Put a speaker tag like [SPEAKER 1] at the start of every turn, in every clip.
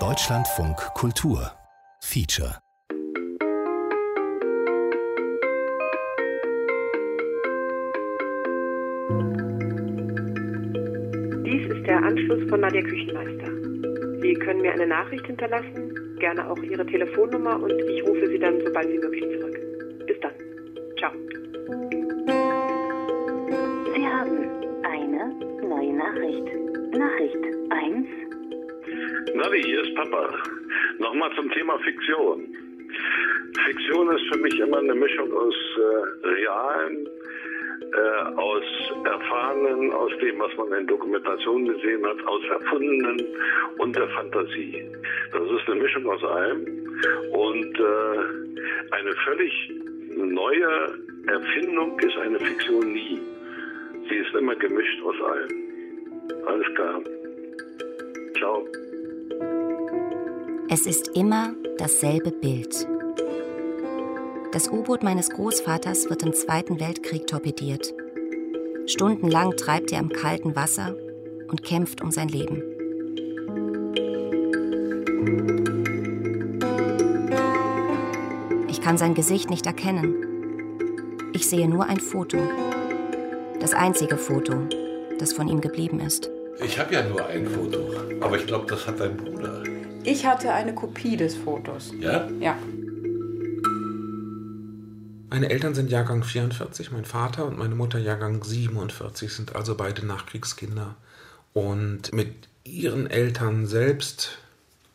[SPEAKER 1] Deutschlandfunk Kultur Feature
[SPEAKER 2] Dies ist der Anschluss von Nadja Küchenmeister. Sie können mir eine Nachricht hinterlassen, gerne auch Ihre Telefonnummer und ich rufe Sie dann sobald wie möglich zurück. Bis dann. Ciao.
[SPEAKER 3] Sie haben eine neue Nachricht. Nachricht 1.
[SPEAKER 4] Navi, hier ist Papa. Nochmal zum Thema Fiktion. Fiktion ist für mich immer eine Mischung aus äh, realen, äh, aus erfahrenen, aus dem, was man in Dokumentationen gesehen hat, aus erfundenen und der Fantasie. Das ist eine Mischung aus allem und äh, eine völlig neue Erfindung ist eine Fiktion nie. Sie ist immer gemischt aus allem. Alles klar. Ciao.
[SPEAKER 5] Es ist immer dasselbe Bild. Das U-Boot meines Großvaters wird im Zweiten Weltkrieg torpediert. Stundenlang treibt er im kalten Wasser und kämpft um sein Leben. Ich kann sein Gesicht nicht erkennen. Ich sehe nur ein Foto. Das einzige Foto, das von ihm geblieben ist.
[SPEAKER 6] Ich habe ja nur ein Foto, aber ich glaube, das hat dein Bruder.
[SPEAKER 7] Ich hatte eine Kopie des Fotos.
[SPEAKER 6] Ja?
[SPEAKER 7] Ja.
[SPEAKER 8] Meine Eltern sind Jahrgang 44, mein Vater und meine Mutter Jahrgang 47, sind also beide Nachkriegskinder. Und mit ihren Eltern selbst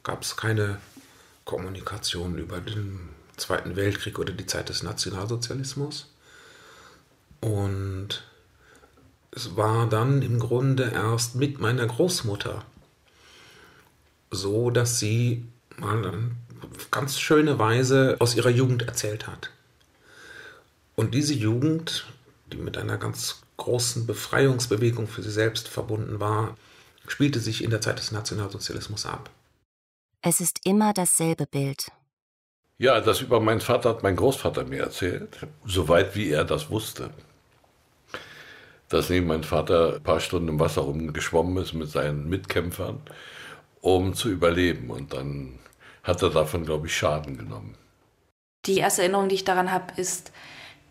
[SPEAKER 8] gab es keine Kommunikation über den Zweiten Weltkrieg oder die Zeit des Nationalsozialismus. Und es war dann im Grunde erst mit meiner Großmutter so, dass sie mal auf ganz schöne Weise aus ihrer Jugend erzählt hat. Und diese Jugend, die mit einer ganz großen Befreiungsbewegung für sie selbst verbunden war, spielte sich in der Zeit des Nationalsozialismus ab.
[SPEAKER 5] Es ist immer dasselbe Bild.
[SPEAKER 6] Ja, das über meinen Vater hat mein Großvater mir erzählt, soweit wie er das wusste. Dass neben mein Vater ein paar Stunden im Wasser rumgeschwommen ist mit seinen Mitkämpfern, um zu überleben. Und dann hat er davon, glaube ich, Schaden genommen.
[SPEAKER 9] Die erste Erinnerung, die ich daran habe, ist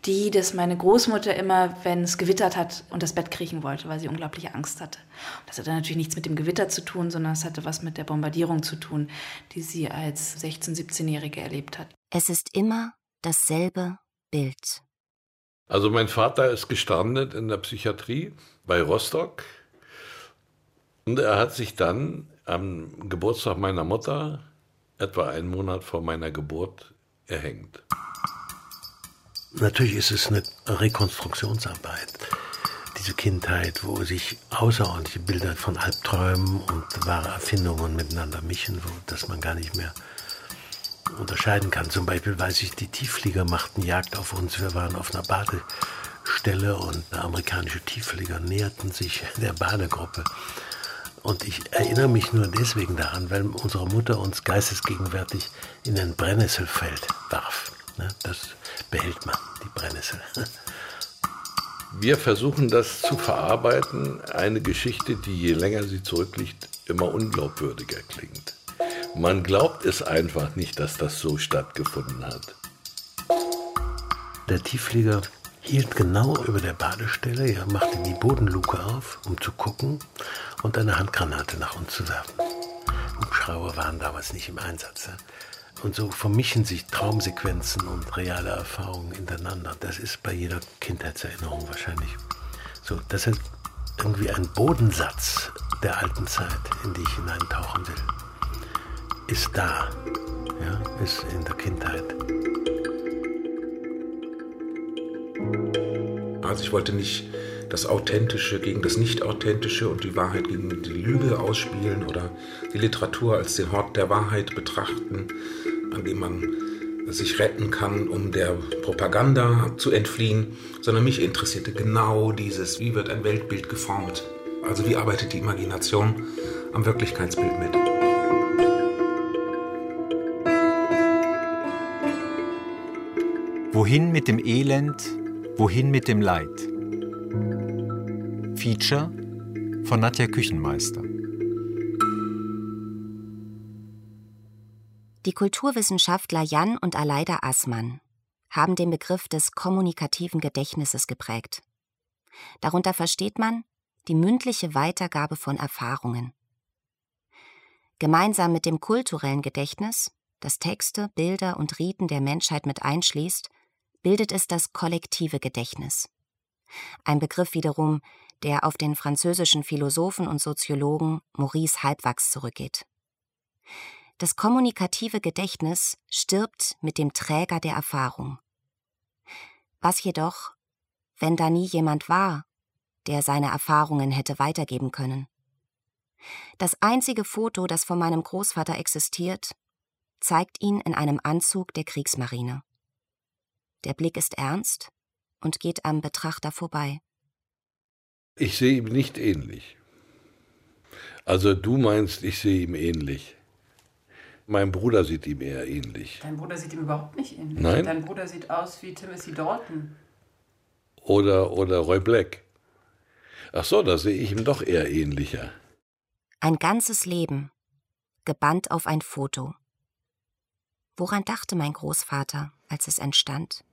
[SPEAKER 9] die, dass meine Großmutter immer, wenn es gewittert hat, unter das Bett kriechen wollte, weil sie unglaubliche Angst hatte. Das hatte natürlich nichts mit dem Gewitter zu tun, sondern es hatte was mit der Bombardierung zu tun, die sie als 16-, 17-Jährige erlebt hat.
[SPEAKER 5] Es ist immer dasselbe Bild.
[SPEAKER 6] Also mein Vater ist gestrandet in der Psychiatrie bei Rostock und er hat sich dann am Geburtstag meiner Mutter, etwa einen Monat vor meiner Geburt, erhängt.
[SPEAKER 10] Natürlich ist es eine Rekonstruktionsarbeit. Diese Kindheit, wo sich außerordentliche Bilder von Albträumen und wahre Erfindungen miteinander mischen, wo, dass man gar nicht mehr unterscheiden kann. Zum Beispiel weiß ich, die Tiefflieger machten Jagd auf uns. Wir waren auf einer Badestelle und amerikanische Tiefflieger näherten sich der Badegruppe. Und ich erinnere mich nur deswegen daran, weil unsere Mutter uns geistesgegenwärtig in ein Brennnesselfeld warf. Ne, das behält man, die Brennnessel.
[SPEAKER 6] Wir versuchen das zu verarbeiten, eine Geschichte, die je länger sie zurückliegt, immer unglaubwürdiger klingt. Man glaubt es einfach nicht, dass das so stattgefunden hat.
[SPEAKER 10] Der Tiefflieger hielt genau über der Badestelle, er machte die Bodenluke auf, um zu gucken und eine Handgranate nach uns zu werfen. Hubschrauber waren damals nicht im Einsatz. Und so vermischen sich Traumsequenzen und reale Erfahrungen ineinander. Das ist bei jeder Kindheitserinnerung wahrscheinlich so. Das ist irgendwie ein Bodensatz der alten Zeit, in die ich hineintauchen will. Ist da, ja, ist in der Kindheit.
[SPEAKER 8] Also ich wollte nicht das Authentische gegen das Nicht-Authentische und die Wahrheit gegen die Lüge ausspielen oder die Literatur als den Hort der Wahrheit betrachten, an dem man sich retten kann, um der Propaganda zu entfliehen, sondern mich interessierte genau dieses, wie wird ein Weltbild geformt. Also wie arbeitet die Imagination am Wirklichkeitsbild mit.
[SPEAKER 11] Wohin mit dem Elend, Wohin mit dem Leid? Feature von Nadja Küchenmeister.
[SPEAKER 5] Die Kulturwissenschaftler Jan und Aleida Assmann haben den Begriff des kommunikativen Gedächtnisses geprägt. Darunter versteht man die mündliche Weitergabe von Erfahrungen. Gemeinsam mit dem kulturellen Gedächtnis, das Texte, Bilder und Riten der Menschheit mit einschließt, bildet es das kollektive Gedächtnis. Ein Begriff wiederum, der auf den französischen Philosophen und Soziologen Maurice Halbwachs zurückgeht. Das kommunikative Gedächtnis stirbt mit dem Träger der Erfahrung. Was jedoch, wenn da nie jemand war, der seine Erfahrungen hätte weitergeben können? Das einzige Foto, das von meinem Großvater existiert, zeigt ihn in einem Anzug der Kriegsmarine. Der Blick ist ernst und geht am Betrachter vorbei.
[SPEAKER 6] Ich sehe ihm nicht ähnlich. Also du meinst, ich sehe ihm ähnlich. Mein Bruder sieht ihm eher ähnlich.
[SPEAKER 7] Dein Bruder sieht ihm überhaupt nicht ähnlich.
[SPEAKER 6] Nein?
[SPEAKER 7] Dein Bruder sieht aus wie Timothy Dalton.
[SPEAKER 6] Oder, oder Roy Black. Ach so, da sehe ich ihm doch eher ähnlicher.
[SPEAKER 5] Ein ganzes Leben, gebannt auf ein Foto. Woran dachte mein Großvater, als es entstand?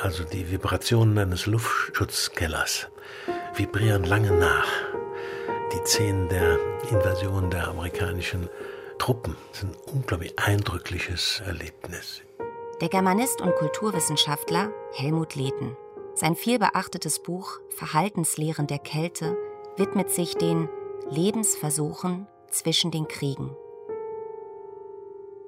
[SPEAKER 10] Also die Vibrationen eines Luftschutzkellers vibrieren lange nach. Die Szenen der Invasion der amerikanischen Truppen sind ein unglaublich eindrückliches Erlebnis.
[SPEAKER 5] Der Germanist und Kulturwissenschaftler Helmut Lehten. Sein vielbeachtetes Buch Verhaltenslehren der Kälte widmet sich den Lebensversuchen zwischen den Kriegen.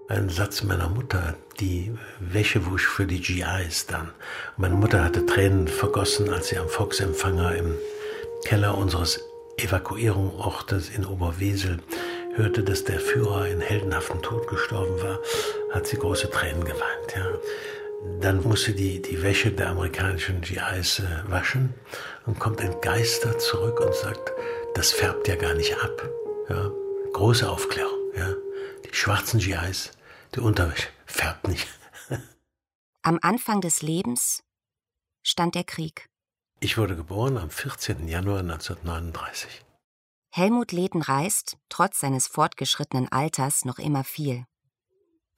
[SPEAKER 10] Ein Satz meiner Mutter, die Wäschewusch für die GIs dann. Meine Mutter hatte Tränen vergossen, als sie am Volksempfänger im Keller unseres Evakuierungsortes in Oberwesel hörte, dass der Führer in heldenhaftem Tod gestorben war, hat sie große Tränen geweint. Ja. Dann musste die, die Wäsche der amerikanischen GIs äh, waschen und kommt entgeistert zurück und sagt, das färbt ja gar nicht ab. Ja. Große Aufklärung. Ja. Die schwarzen GIs, die Unterwäsche, färbt nicht.
[SPEAKER 5] Am Anfang des Lebens stand der Krieg.
[SPEAKER 10] Ich wurde geboren am 14. Januar 1939.
[SPEAKER 5] Helmut Lehten reist, trotz seines fortgeschrittenen Alters, noch immer viel.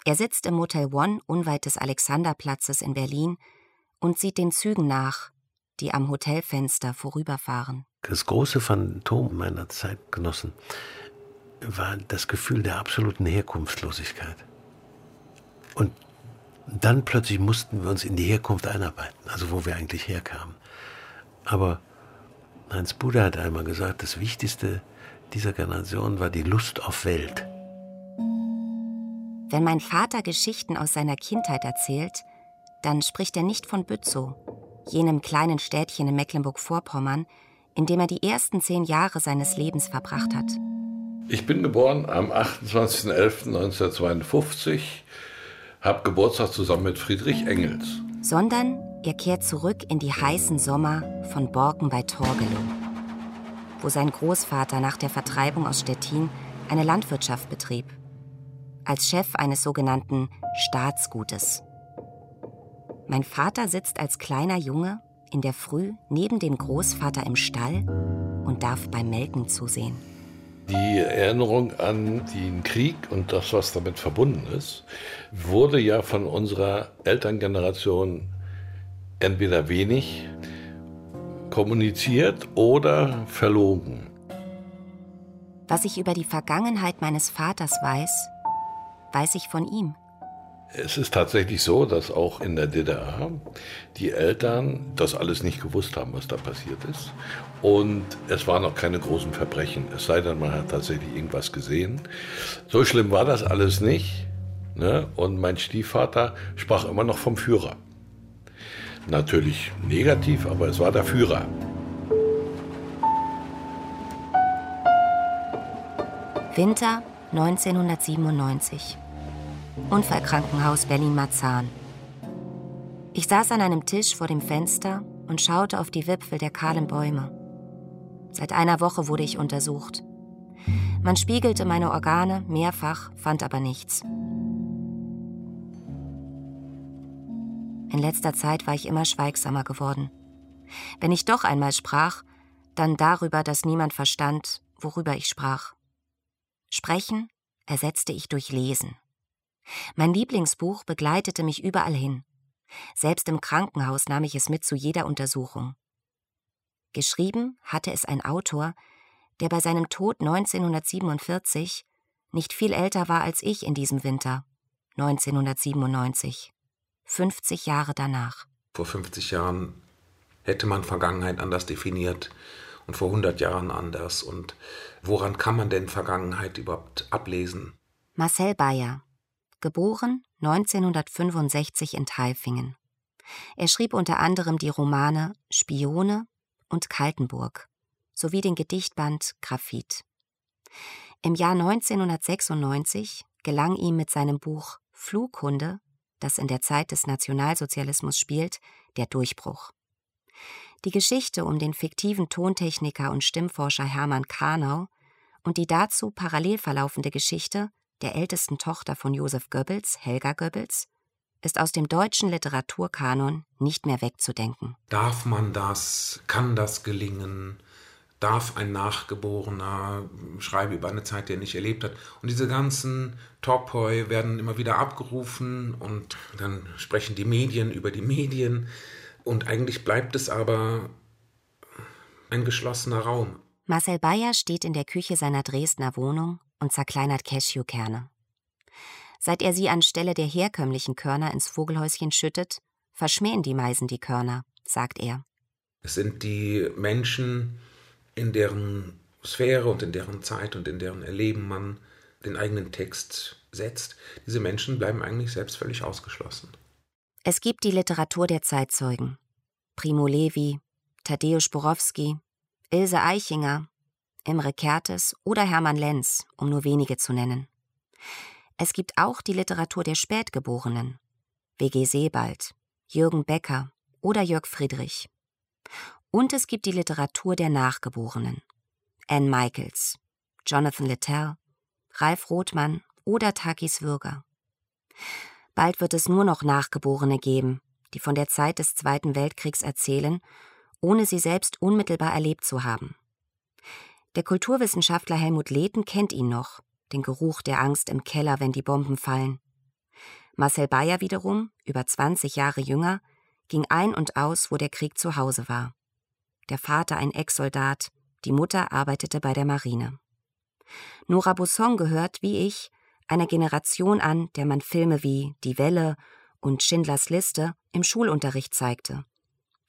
[SPEAKER 5] Er sitzt im Motel One unweit des Alexanderplatzes in Berlin und sieht den Zügen nach, die am Hotelfenster vorüberfahren.
[SPEAKER 10] Das große Phantom meiner Zeitgenossen war das Gefühl der absoluten Herkunftslosigkeit. Und dann plötzlich mussten wir uns in die Herkunft einarbeiten, also wo wir eigentlich herkamen. Aber Heinz Buda hat einmal gesagt, das Wichtigste dieser Generation war die Lust auf Welt.
[SPEAKER 5] Wenn mein Vater Geschichten aus seiner Kindheit erzählt, dann spricht er nicht von Bützow, jenem kleinen Städtchen in Mecklenburg-Vorpommern, in dem er die ersten zehn Jahre seines Lebens verbracht hat.
[SPEAKER 6] Ich bin geboren am 28.11.1952, habe Geburtstag zusammen mit Friedrich Engels.
[SPEAKER 5] Sondern er kehrt zurück in die heißen Sommer von Borken bei Torgelow, wo sein Großvater nach der Vertreibung aus Stettin eine Landwirtschaft betrieb, als Chef eines sogenannten Staatsgutes. Mein Vater sitzt als kleiner Junge in der Früh neben dem Großvater im Stall und darf beim Melken zusehen.
[SPEAKER 6] Die Erinnerung an den Krieg und das, was damit verbunden ist, wurde ja von unserer Elterngeneration entweder wenig kommuniziert oder verlogen.
[SPEAKER 5] Was ich über die Vergangenheit meines Vaters weiß, weiß ich von ihm.
[SPEAKER 6] Es ist tatsächlich so, dass auch in der DDR die Eltern das alles nicht gewusst haben, was da passiert ist. Und es waren auch keine großen Verbrechen, es sei denn, man hat tatsächlich irgendwas gesehen. So schlimm war das alles nicht. Ne? Und mein Stiefvater sprach immer noch vom Führer. Natürlich negativ, aber es war der Führer.
[SPEAKER 5] Winter 1997. Unfallkrankenhaus Berlin-Marzahn. Ich saß an einem Tisch vor dem Fenster und schaute auf die Wipfel der kahlen Bäume. Seit einer Woche wurde ich untersucht. Man spiegelte meine Organe mehrfach, fand aber nichts. In letzter Zeit war ich immer schweigsamer geworden. Wenn ich doch einmal sprach, dann darüber, dass niemand verstand, worüber ich sprach. Sprechen ersetzte ich durch Lesen. Mein Lieblingsbuch begleitete mich überall hin. Selbst im Krankenhaus nahm ich es mit zu jeder Untersuchung. Geschrieben hatte es ein Autor, der bei seinem Tod 1947 nicht viel älter war als ich in diesem Winter, 1997, 50 Jahre danach.
[SPEAKER 8] Vor 50 Jahren hätte man Vergangenheit anders definiert und vor 100 Jahren anders. Und woran kann man denn Vergangenheit überhaupt ablesen?
[SPEAKER 5] Marcel Bayer, geboren 1965 in Tailfingen. Er schrieb unter anderem die Romane Spione und Kaltenburg sowie den Gedichtband Graphit. Im Jahr 1996 gelang ihm mit seinem Buch Flughunde, das in der Zeit des Nationalsozialismus spielt, der Durchbruch. Die Geschichte um den fiktiven Tontechniker und Stimmforscher Hermann Karnau und die dazu parallel verlaufende Geschichte der ältesten Tochter von Josef Goebbels, Helga Goebbels, ist aus dem deutschen Literaturkanon nicht mehr wegzudenken.
[SPEAKER 8] Darf man das? Kann das gelingen? Darf ein Nachgeborener schreiben über eine Zeit, die er nicht erlebt hat? Und diese ganzen Topoi werden immer wieder abgerufen und dann sprechen die Medien über die Medien. Und eigentlich bleibt es aber ein geschlossener Raum.
[SPEAKER 5] Marcel Bayer steht in der Küche seiner Dresdner Wohnung und zerkleinert Cashewkerne. Seit er sie anstelle der herkömmlichen Körner ins Vogelhäuschen schüttet, verschmähen die Meisen die Körner, sagt er.
[SPEAKER 8] Es sind die Menschen, in deren Sphäre und in deren Zeit und in deren Erleben man den eigenen Text setzt. Diese Menschen bleiben eigentlich selbst völlig ausgeschlossen.
[SPEAKER 5] Es gibt die Literatur der Zeitzeugen. Primo Levi, Tadeusz Borowski, Ilse Eichinger, Imre Kertes oder Hermann Lenz, um nur wenige zu nennen. Es gibt auch die Literatur der Spätgeborenen. W.G. Sebald, Jürgen Becker oder Jörg Friedrich. Und es gibt die Literatur der Nachgeborenen. Anne Michaels, Jonathan Littell, Ralf Rothmann oder Takis Würger. Bald wird es nur noch Nachgeborene geben, die von der Zeit des Zweiten Weltkriegs erzählen, ohne sie selbst unmittelbar erlebt zu haben. Der Kulturwissenschaftler Helmut Lehten kennt ihn noch den Geruch der Angst im Keller, wenn die Bomben fallen. Marcel Bayer wiederum, über 20 Jahre jünger, ging ein und aus, wo der Krieg zu Hause war. Der Vater ein Ex-Soldat, die Mutter arbeitete bei der Marine. Nora Busson gehört, wie ich, einer Generation an, der man Filme wie Die Welle und Schindlers Liste im Schulunterricht zeigte.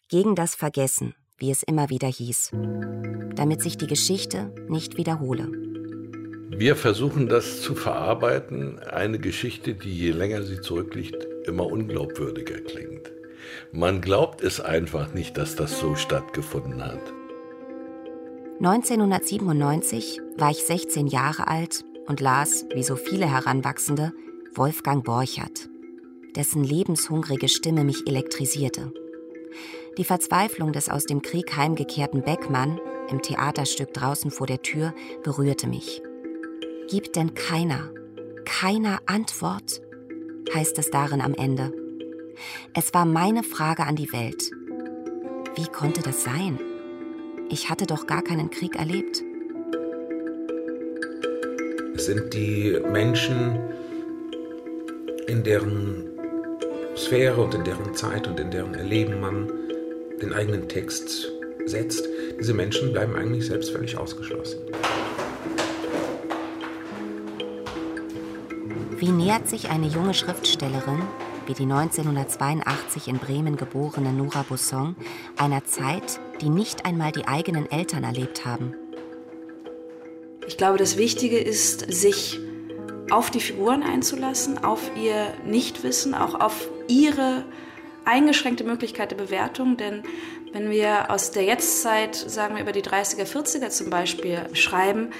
[SPEAKER 5] Gegen das Vergessen, wie es immer wieder hieß, damit sich die Geschichte nicht wiederhole.
[SPEAKER 6] Wir versuchen das zu verarbeiten, eine Geschichte, die je länger sie zurückliegt, immer unglaubwürdiger klingt. Man glaubt es einfach nicht, dass das so stattgefunden hat.
[SPEAKER 5] 1997 war ich 16 Jahre alt und las, wie so viele Heranwachsende, Wolfgang Borchert, dessen lebenshungrige Stimme mich elektrisierte. Die Verzweiflung des aus dem Krieg heimgekehrten Beckmann im Theaterstück draußen vor der Tür berührte mich. Gibt denn keiner, keiner Antwort? heißt es darin am Ende. Es war meine Frage an die Welt. Wie konnte das sein? Ich hatte doch gar keinen Krieg erlebt.
[SPEAKER 8] Es sind die Menschen, in deren Sphäre und in deren Zeit und in deren Erleben man den eigenen Text setzt. Diese Menschen bleiben eigentlich selbst völlig ausgeschlossen.
[SPEAKER 5] Wie nähert sich eine junge Schriftstellerin, wie die 1982 in Bremen geborene Nora Busson, einer Zeit, die nicht einmal die eigenen Eltern erlebt haben?
[SPEAKER 9] Ich glaube, das Wichtige ist, sich auf die Figuren einzulassen, auf ihr Nichtwissen, auch auf ihre eingeschränkte Möglichkeit der Bewertung, denn wenn wir aus der Jetztzeit, sagen wir über die 30er, 40er zum Beispiel, schreiben,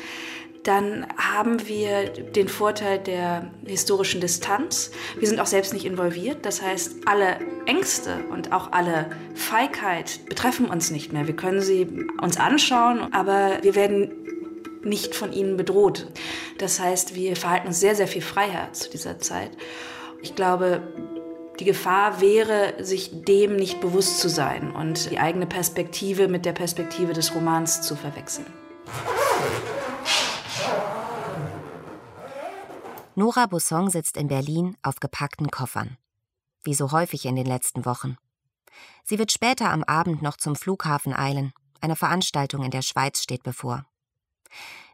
[SPEAKER 9] dann haben wir den Vorteil der historischen Distanz. Wir sind auch selbst nicht involviert. Das heißt, alle Ängste und auch alle Feigheit betreffen uns nicht mehr. Wir können sie uns anschauen, aber wir werden nicht von ihnen bedroht. Das heißt, wir verhalten uns sehr, sehr viel freier zu dieser Zeit. Ich glaube, die Gefahr wäre, sich dem nicht bewusst zu sein und die eigene Perspektive mit der Perspektive des Romans zu verwechseln.
[SPEAKER 5] Nora Busson sitzt in Berlin auf gepackten Koffern. Wie so häufig in den letzten Wochen. Sie wird später am Abend noch zum Flughafen eilen. Eine Veranstaltung in der Schweiz steht bevor.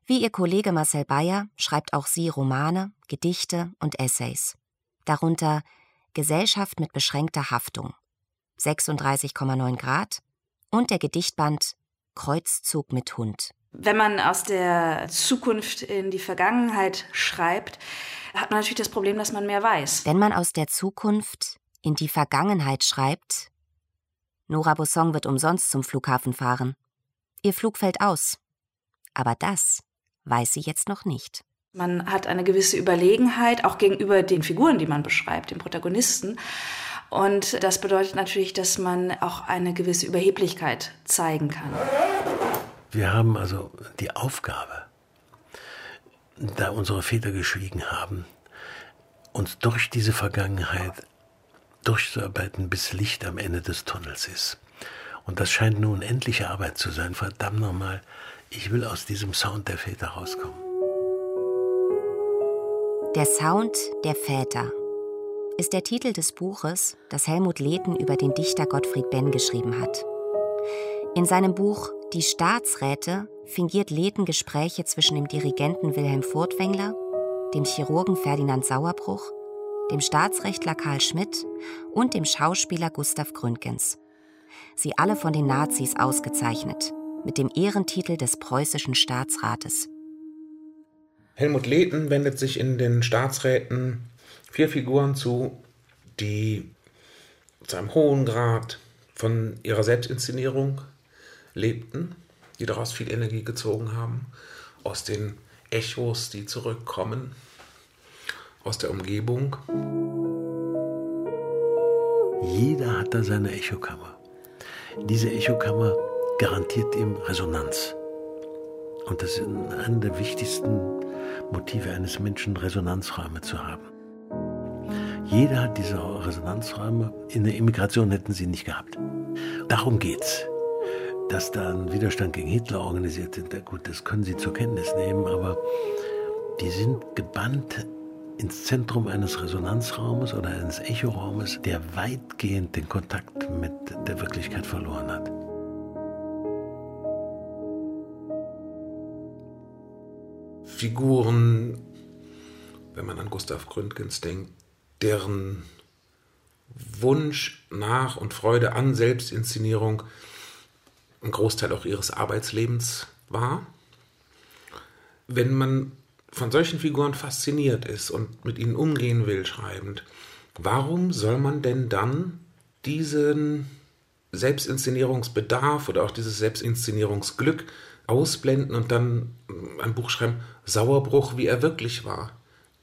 [SPEAKER 5] Wie ihr Kollege Marcel Bayer schreibt auch sie Romane, Gedichte und Essays. Darunter Gesellschaft mit beschränkter Haftung, 36,9 Grad und der Gedichtband Kreuzzug mit Hund.
[SPEAKER 9] Wenn man aus der Zukunft in die Vergangenheit schreibt, hat man natürlich das Problem, dass man mehr weiß.
[SPEAKER 5] Wenn man aus der Zukunft in die Vergangenheit schreibt, Nora Busson wird umsonst zum Flughafen fahren. Ihr Flug fällt aus. Aber das weiß sie jetzt noch nicht.
[SPEAKER 9] Man hat eine gewisse Überlegenheit, auch gegenüber den Figuren, die man beschreibt, den Protagonisten. Und das bedeutet natürlich, dass man auch eine gewisse Überheblichkeit zeigen kann.
[SPEAKER 10] Wir haben also die Aufgabe, da unsere Väter geschwiegen haben, uns durch diese Vergangenheit durchzuarbeiten, bis Licht am Ende des Tunnels ist. Und das scheint nun endliche Arbeit zu sein. Verdammt nochmal, ich will aus diesem Sound der Väter rauskommen.
[SPEAKER 5] Der Sound der Väter ist der Titel des Buches, das Helmut Lehten über den Dichter Gottfried Benn geschrieben hat. In seinem Buch Die Staatsräte fingiert Lehten Gespräche zwischen dem Dirigenten Wilhelm Furtwängler, dem Chirurgen Ferdinand Sauerbruch, dem Staatsrechtler Karl Schmidt und dem Schauspieler Gustav Gründgens. Sie alle von den Nazis ausgezeichnet, mit dem Ehrentitel des preußischen Staatsrates.
[SPEAKER 8] Helmut Lehten wendet sich in den Staatsräten vier Figuren zu, die zu einem hohen Grad von ihrer Selbstinszenierung lebten, die daraus viel Energie gezogen haben, aus den Echos, die zurückkommen, aus der Umgebung.
[SPEAKER 10] Jeder hat da seine Echokammer. Diese Echokammer garantiert ihm Resonanz. Und das ist einer der wichtigsten Motive eines Menschen, Resonanzräume zu haben. Jeder hat diese Resonanzräume. In der Immigration hätten sie nicht gehabt. Darum geht's. Dass da ein Widerstand gegen Hitler organisiert wird, gut, das können Sie zur Kenntnis nehmen, aber die sind gebannt ins Zentrum eines Resonanzraumes oder eines Echoraumes, der weitgehend den Kontakt mit der Wirklichkeit verloren hat.
[SPEAKER 8] Figuren, wenn man an Gustav Gründgens denkt, deren Wunsch nach und Freude an Selbstinszenierung ein Großteil auch ihres Arbeitslebens war. Wenn man von solchen Figuren fasziniert ist und mit ihnen umgehen will, schreibend, warum soll man denn dann diesen Selbstinszenierungsbedarf oder auch dieses Selbstinszenierungsglück ausblenden und dann ein Buch schreiben, Sauerbruch, wie er wirklich war?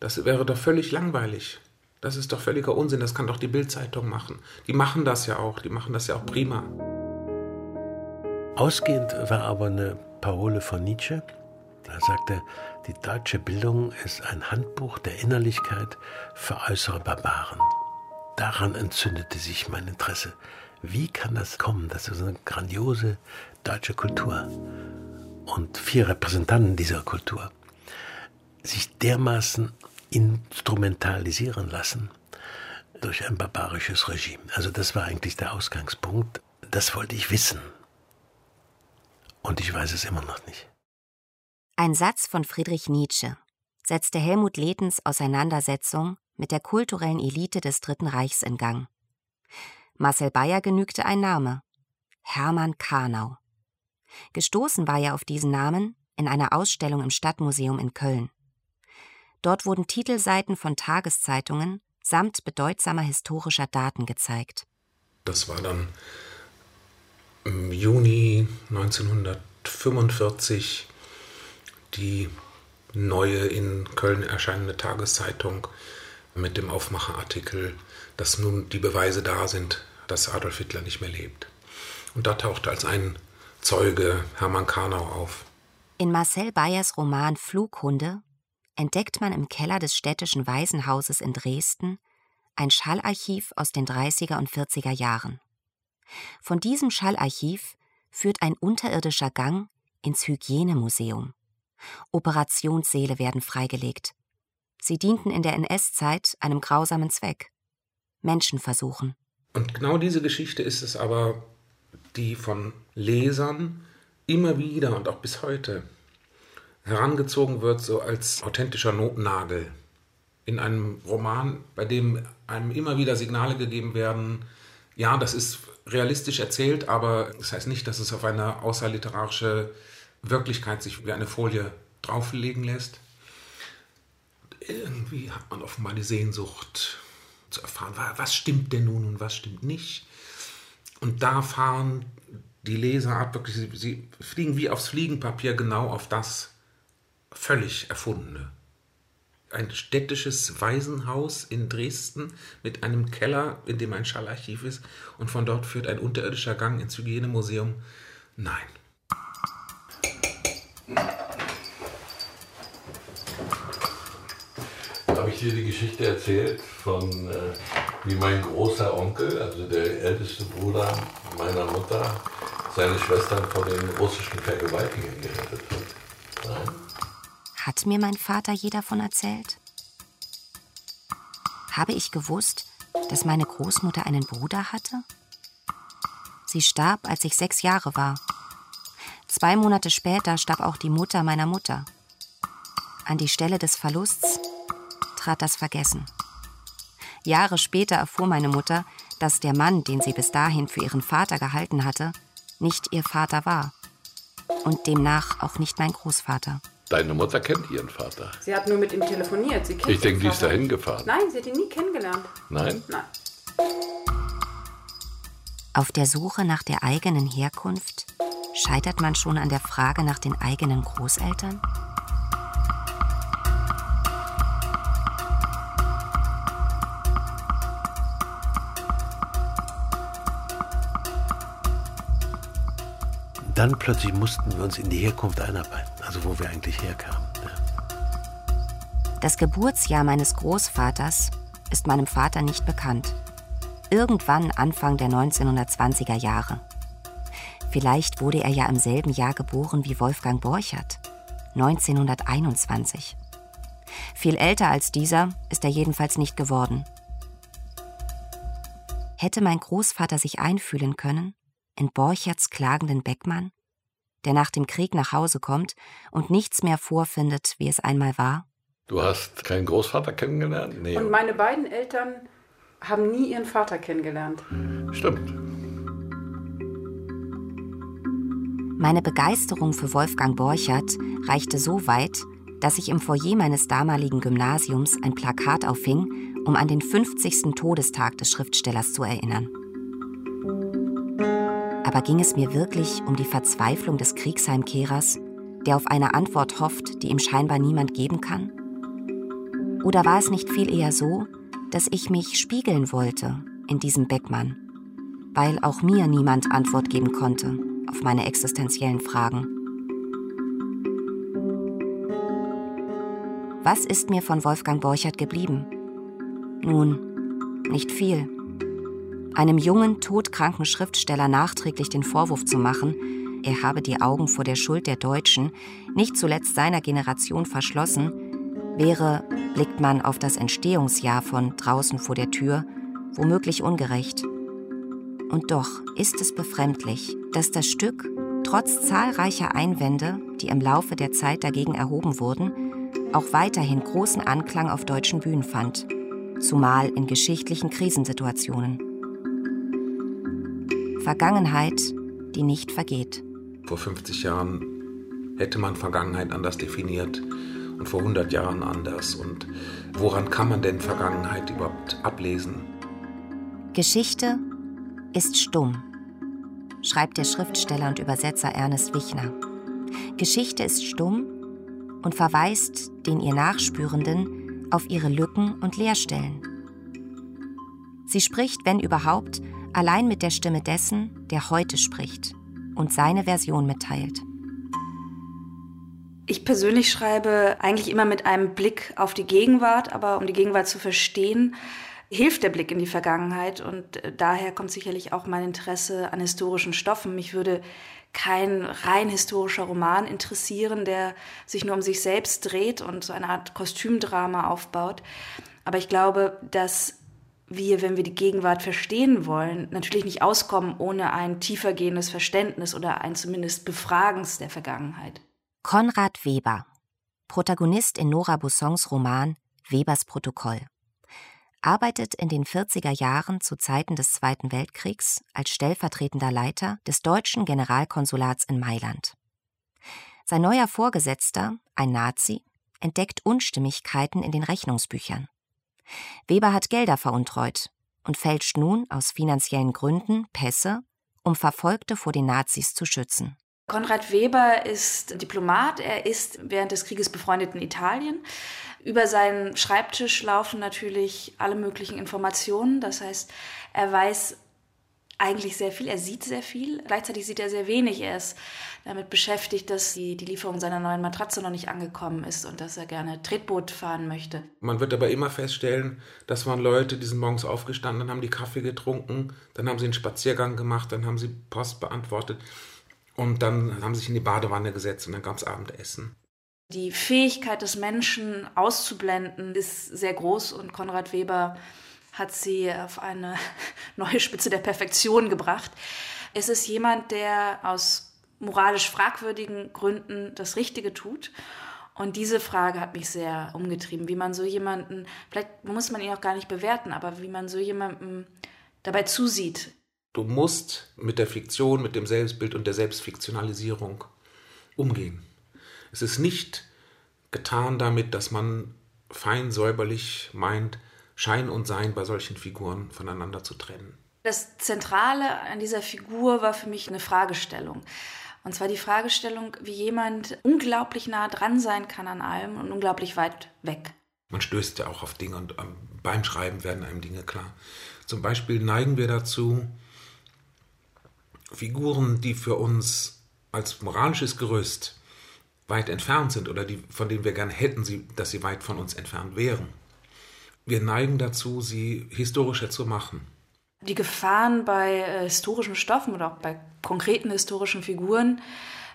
[SPEAKER 8] Das wäre doch völlig langweilig. Das ist doch völliger Unsinn, das kann doch die Bildzeitung machen. Die machen das ja auch, die machen das ja auch prima.
[SPEAKER 10] Ausgehend war aber eine Parole von Nietzsche. Er sagte, die deutsche Bildung ist ein Handbuch der Innerlichkeit für äußere Barbaren. Daran entzündete sich mein Interesse. Wie kann das kommen, dass so eine grandiose deutsche Kultur und vier Repräsentanten dieser Kultur sich dermaßen instrumentalisieren lassen durch ein barbarisches Regime. Also das war eigentlich der Ausgangspunkt. Das wollte ich wissen. Und ich weiß es immer noch nicht.
[SPEAKER 5] Ein Satz von Friedrich Nietzsche setzte Helmut Lehtens Auseinandersetzung mit der kulturellen Elite des Dritten Reichs in Gang. Marcel Bayer genügte ein Name: Hermann Karnau. Gestoßen war er auf diesen Namen in einer Ausstellung im Stadtmuseum in Köln. Dort wurden Titelseiten von Tageszeitungen samt bedeutsamer historischer Daten gezeigt.
[SPEAKER 8] Das war dann im Juni 1945 die neue in Köln erscheinende Tageszeitung mit dem Aufmacherartikel, dass nun die Beweise da sind, dass Adolf Hitler nicht mehr lebt. Und da tauchte als ein Zeuge Hermann Karnau auf.
[SPEAKER 5] In Marcel Bayers Roman Flughunde entdeckt man im Keller des städtischen Waisenhauses in Dresden ein Schallarchiv aus den 30er und 40er Jahren. Von diesem Schallarchiv führt ein unterirdischer Gang ins Hygienemuseum. Operationssäle werden freigelegt. Sie dienten in der NS-Zeit einem grausamen Zweck. Menschenversuchen.
[SPEAKER 8] Und genau diese Geschichte ist es aber, die von Lesern immer wieder und auch bis heute herangezogen wird, so als authentischer Notnagel. In einem Roman, bei dem einem immer wieder Signale gegeben werden, ja, das ist realistisch erzählt, aber das heißt nicht, dass es auf eine außerliterarische Wirklichkeit sich wie eine Folie drauflegen lässt. Irgendwie hat man offenbar die Sehnsucht zu erfahren, was stimmt denn nun und was stimmt nicht. Und da fahren die Leser ab, wirklich, sie, sie fliegen wie aufs Fliegenpapier genau auf das völlig Erfundene. Ein städtisches Waisenhaus in Dresden mit einem Keller, in dem ein Schallarchiv ist, und von dort führt ein unterirdischer Gang ins Hygienemuseum. Nein.
[SPEAKER 6] Habe ich dir die Geschichte erzählt von, äh, wie mein großer Onkel, also der älteste Bruder meiner Mutter, seine Schwestern vor den russischen Vergewaltigern gerettet hat? Nein?
[SPEAKER 5] Hat mir mein Vater je davon erzählt? Habe ich gewusst, dass meine Großmutter einen Bruder hatte? Sie starb, als ich sechs Jahre war. Zwei Monate später starb auch die Mutter meiner Mutter. An die Stelle des Verlusts trat das Vergessen. Jahre später erfuhr meine Mutter, dass der Mann, den sie bis dahin für ihren Vater gehalten hatte, nicht ihr Vater war und demnach auch nicht mein Großvater.
[SPEAKER 6] Deine Mutter kennt ihren Vater.
[SPEAKER 7] Sie hat nur mit ihm telefoniert. Sie kennt
[SPEAKER 6] Ich denke, die ist dahin gefahren.
[SPEAKER 7] Nein, sie hat ihn nie kennengelernt.
[SPEAKER 6] Nein?
[SPEAKER 7] Nein.
[SPEAKER 5] Auf der Suche nach der eigenen Herkunft scheitert man schon an der Frage nach den eigenen Großeltern?
[SPEAKER 10] Dann plötzlich mussten wir uns in die Herkunft einarbeiten, also wo wir eigentlich herkamen.
[SPEAKER 5] Das Geburtsjahr meines Großvaters ist meinem Vater nicht bekannt. Irgendwann Anfang der 1920er Jahre. Vielleicht wurde er ja im selben Jahr geboren wie Wolfgang Borchert, 1921. Viel älter als dieser ist er jedenfalls nicht geworden. Hätte mein Großvater sich einfühlen können in Borcherts klagenden Beckmann, der nach dem Krieg nach Hause kommt und nichts mehr vorfindet, wie es einmal war?
[SPEAKER 6] Du hast keinen Großvater kennengelernt? Nee.
[SPEAKER 7] Und meine beiden Eltern haben nie ihren Vater kennengelernt.
[SPEAKER 6] Stimmt.
[SPEAKER 5] Meine Begeisterung für Wolfgang Borchert reichte so weit, dass ich im Foyer meines damaligen Gymnasiums ein Plakat aufhing, um an den 50. Todestag des Schriftstellers zu erinnern. Aber ging es mir wirklich um die Verzweiflung des Kriegsheimkehrers, der auf eine Antwort hofft, die ihm scheinbar niemand geben kann? Oder war es nicht viel eher so, dass ich mich spiegeln wollte in diesem Beckmann, weil auch mir niemand Antwort geben konnte auf meine existenziellen Fragen? Was ist mir von Wolfgang Borchert geblieben? Nun, nicht viel. Einem jungen, todkranken Schriftsteller nachträglich den Vorwurf zu machen, er habe die Augen vor der Schuld der Deutschen, nicht zuletzt seiner Generation verschlossen, wäre, blickt man auf das Entstehungsjahr von Draußen vor der Tür, womöglich ungerecht. Und doch ist es befremdlich, dass das Stück, trotz zahlreicher Einwände, die im Laufe der Zeit dagegen erhoben wurden, auch weiterhin großen Anklang auf deutschen Bühnen fand, zumal in geschichtlichen Krisensituationen. Vergangenheit, die nicht vergeht.
[SPEAKER 8] Vor 50 Jahren hätte man Vergangenheit anders definiert und vor 100 Jahren anders. Und woran kann man denn Vergangenheit überhaupt ablesen?
[SPEAKER 5] Geschichte ist stumm, schreibt der Schriftsteller und Übersetzer Ernest Wichner. Geschichte ist stumm und verweist den ihr Nachspürenden auf ihre Lücken und Leerstellen. Sie spricht, wenn überhaupt, allein mit der Stimme dessen, der heute spricht und seine Version mitteilt.
[SPEAKER 9] Ich persönlich schreibe eigentlich immer mit einem Blick auf die Gegenwart, aber um die Gegenwart zu verstehen, hilft der Blick in die Vergangenheit und äh, daher kommt sicherlich auch mein Interesse an historischen Stoffen. Mich würde kein rein historischer Roman interessieren, der sich nur um sich selbst dreht und so eine Art Kostümdrama aufbaut. Aber ich glaube, dass wir, wenn wir die Gegenwart verstehen wollen, natürlich nicht auskommen ohne ein tiefergehendes Verständnis oder ein zumindest Befragens der Vergangenheit.
[SPEAKER 5] Konrad Weber, Protagonist in Nora Bussons Roman Webers Protokoll, arbeitet in den 40er Jahren zu Zeiten des Zweiten Weltkriegs als stellvertretender Leiter des deutschen Generalkonsulats in Mailand. Sein neuer Vorgesetzter, ein Nazi, entdeckt Unstimmigkeiten in den Rechnungsbüchern. Weber hat Gelder veruntreut und fälscht nun aus finanziellen Gründen Pässe, um Verfolgte vor den Nazis zu schützen.
[SPEAKER 9] Konrad Weber ist Diplomat. Er ist während des Krieges befreundet in Italien. Über seinen Schreibtisch laufen natürlich alle möglichen Informationen. Das heißt, er weiß eigentlich sehr viel, er sieht sehr viel, gleichzeitig sieht er sehr wenig. Er ist damit beschäftigt, dass die, die Lieferung seiner neuen Matratze noch nicht angekommen ist und dass er gerne Tretboot fahren möchte.
[SPEAKER 8] Man wird aber immer feststellen, dass waren Leute, die sind morgens aufgestanden, dann haben die Kaffee getrunken, dann haben sie einen Spaziergang gemacht, dann haben sie Post beantwortet und dann haben sie sich in die Badewanne gesetzt und dann gab es Abendessen.
[SPEAKER 9] Die Fähigkeit des Menschen auszublenden ist sehr groß und Konrad Weber hat sie auf eine neue Spitze der Perfektion gebracht. Es ist jemand, der aus moralisch fragwürdigen Gründen das Richtige tut. Und diese Frage hat mich sehr umgetrieben, wie man so jemanden, vielleicht muss man ihn auch gar nicht bewerten, aber wie man so jemandem dabei zusieht.
[SPEAKER 8] Du musst mit der Fiktion, mit dem Selbstbild und der Selbstfiktionalisierung umgehen. Es ist nicht getan damit, dass man fein säuberlich meint, Schein und Sein bei solchen Figuren voneinander zu trennen.
[SPEAKER 9] Das Zentrale an dieser Figur war für mich eine Fragestellung. Und zwar die Fragestellung, wie jemand unglaublich nah dran sein kann an allem und unglaublich weit weg.
[SPEAKER 8] Man stößt ja auch auf Dinge und beim Schreiben werden einem Dinge klar. Zum Beispiel neigen wir dazu, Figuren, die für uns als moralisches Gerüst weit entfernt sind oder die, von denen wir gerne hätten, sie, dass sie weit von uns entfernt wären, wir neigen dazu, sie historischer zu machen.
[SPEAKER 9] Die Gefahren bei äh, historischen Stoffen oder auch bei konkreten historischen Figuren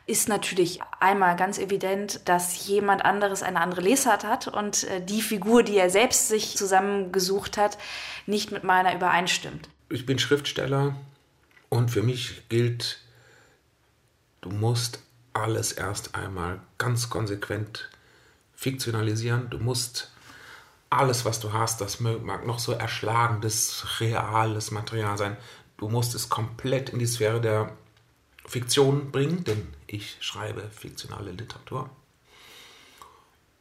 [SPEAKER 9] ist natürlich einmal ganz evident, dass jemand anderes eine andere Lesart hat und äh, die Figur, die er selbst sich zusammengesucht hat, nicht mit meiner übereinstimmt.
[SPEAKER 8] Ich bin Schriftsteller und für mich gilt, du musst alles erst einmal ganz konsequent fiktionalisieren. Du musst alles, was du hast, das mag noch so erschlagendes, reales Material sein, du musst es komplett in die Sphäre der Fiktion bringen, denn ich schreibe fiktionale Literatur.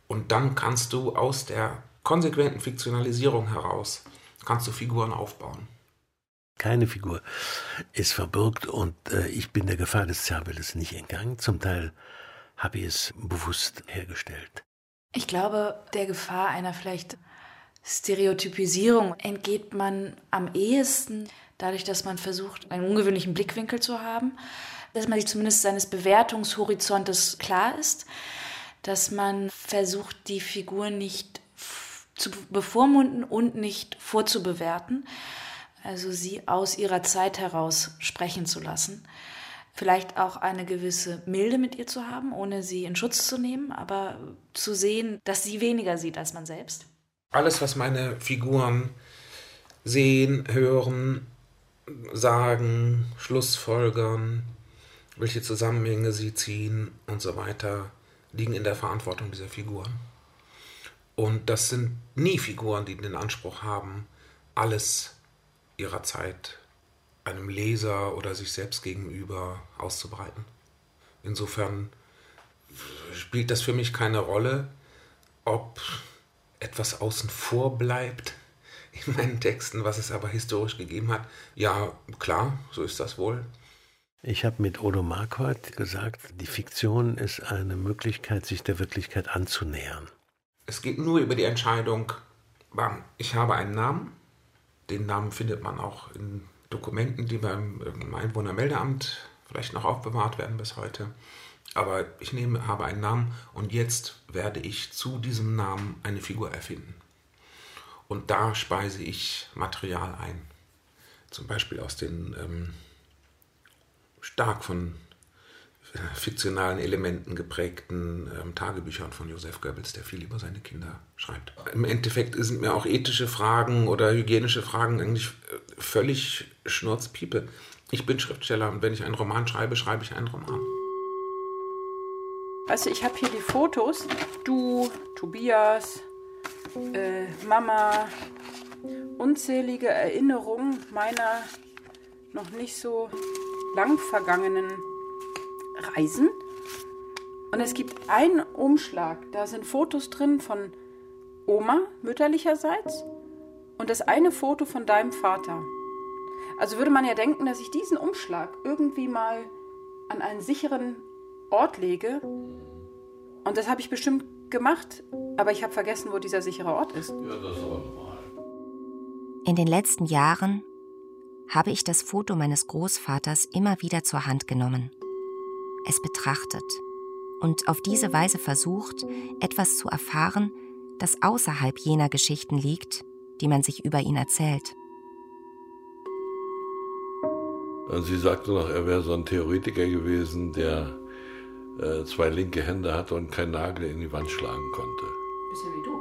[SPEAKER 8] Und dann kannst du aus der konsequenten Fiktionalisierung heraus, kannst du Figuren aufbauen.
[SPEAKER 10] Keine Figur ist verbürgt und äh, ich bin der Gefahr des Zerrbildes nicht entgangen. Zum Teil habe ich es bewusst hergestellt.
[SPEAKER 9] Ich glaube, der Gefahr einer vielleicht Stereotypisierung entgeht man am ehesten dadurch, dass man versucht, einen ungewöhnlichen Blickwinkel zu haben, dass man sich zumindest seines Bewertungshorizontes klar ist, dass man versucht, die Figur nicht zu bevormunden und nicht vorzubewerten, also sie aus ihrer Zeit heraus sprechen zu lassen vielleicht auch eine gewisse Milde mit ihr zu haben, ohne sie in Schutz zu nehmen, aber zu sehen, dass sie weniger sieht als man selbst.
[SPEAKER 8] Alles, was meine Figuren sehen, hören, sagen, Schlussfolgern, welche Zusammenhänge sie ziehen und so weiter, liegen in der Verantwortung dieser Figuren. Und das sind nie Figuren, die den Anspruch haben, alles ihrer Zeit einem Leser oder sich selbst gegenüber auszubreiten. Insofern spielt das für mich keine Rolle, ob etwas außen vor bleibt in meinen Texten, was es aber historisch gegeben hat. Ja, klar, so ist das wohl.
[SPEAKER 10] Ich habe mit Odo Marquardt gesagt, die Fiktion ist eine Möglichkeit, sich der Wirklichkeit anzunähern.
[SPEAKER 8] Es geht nur über die Entscheidung, ich habe einen Namen, den Namen findet man auch in Dokumenten, die beim Einwohnermeldeamt vielleicht noch aufbewahrt werden bis heute. Aber ich nehme, habe einen Namen und jetzt werde ich zu diesem Namen eine Figur erfinden. Und da speise ich Material ein. Zum Beispiel aus den ähm, stark von fiktionalen Elementen geprägten ähm, Tagebüchern von Josef Goebbels, der viel über seine Kinder schreibt. Im Endeffekt sind mir auch ethische Fragen oder hygienische Fragen eigentlich äh, völlig Schnurzpiepe. Ich bin Schriftsteller und wenn ich einen Roman schreibe, schreibe ich einen Roman.
[SPEAKER 7] Also ich habe hier die Fotos. Du, Tobias, äh, Mama, unzählige Erinnerungen meiner noch nicht so lang vergangenen Reisen. Und es gibt einen Umschlag, da sind Fotos drin von Oma mütterlicherseits und das eine Foto von deinem Vater. Also würde man ja denken, dass ich diesen Umschlag irgendwie mal an einen sicheren Ort lege. Und das habe ich bestimmt gemacht, aber ich habe vergessen, wo dieser sichere Ort ist.
[SPEAKER 6] Ja, das ist aber normal.
[SPEAKER 5] In den letzten Jahren habe ich das Foto meines Großvaters immer wieder zur Hand genommen, es betrachtet und auf diese Weise versucht, etwas zu erfahren, das außerhalb jener Geschichten liegt, die man sich über ihn erzählt.
[SPEAKER 6] Sie sagte noch, er wäre so ein Theoretiker gewesen, der äh, zwei linke Hände hatte und keinen Nagel in die Wand schlagen konnte.
[SPEAKER 7] Bisschen wie du.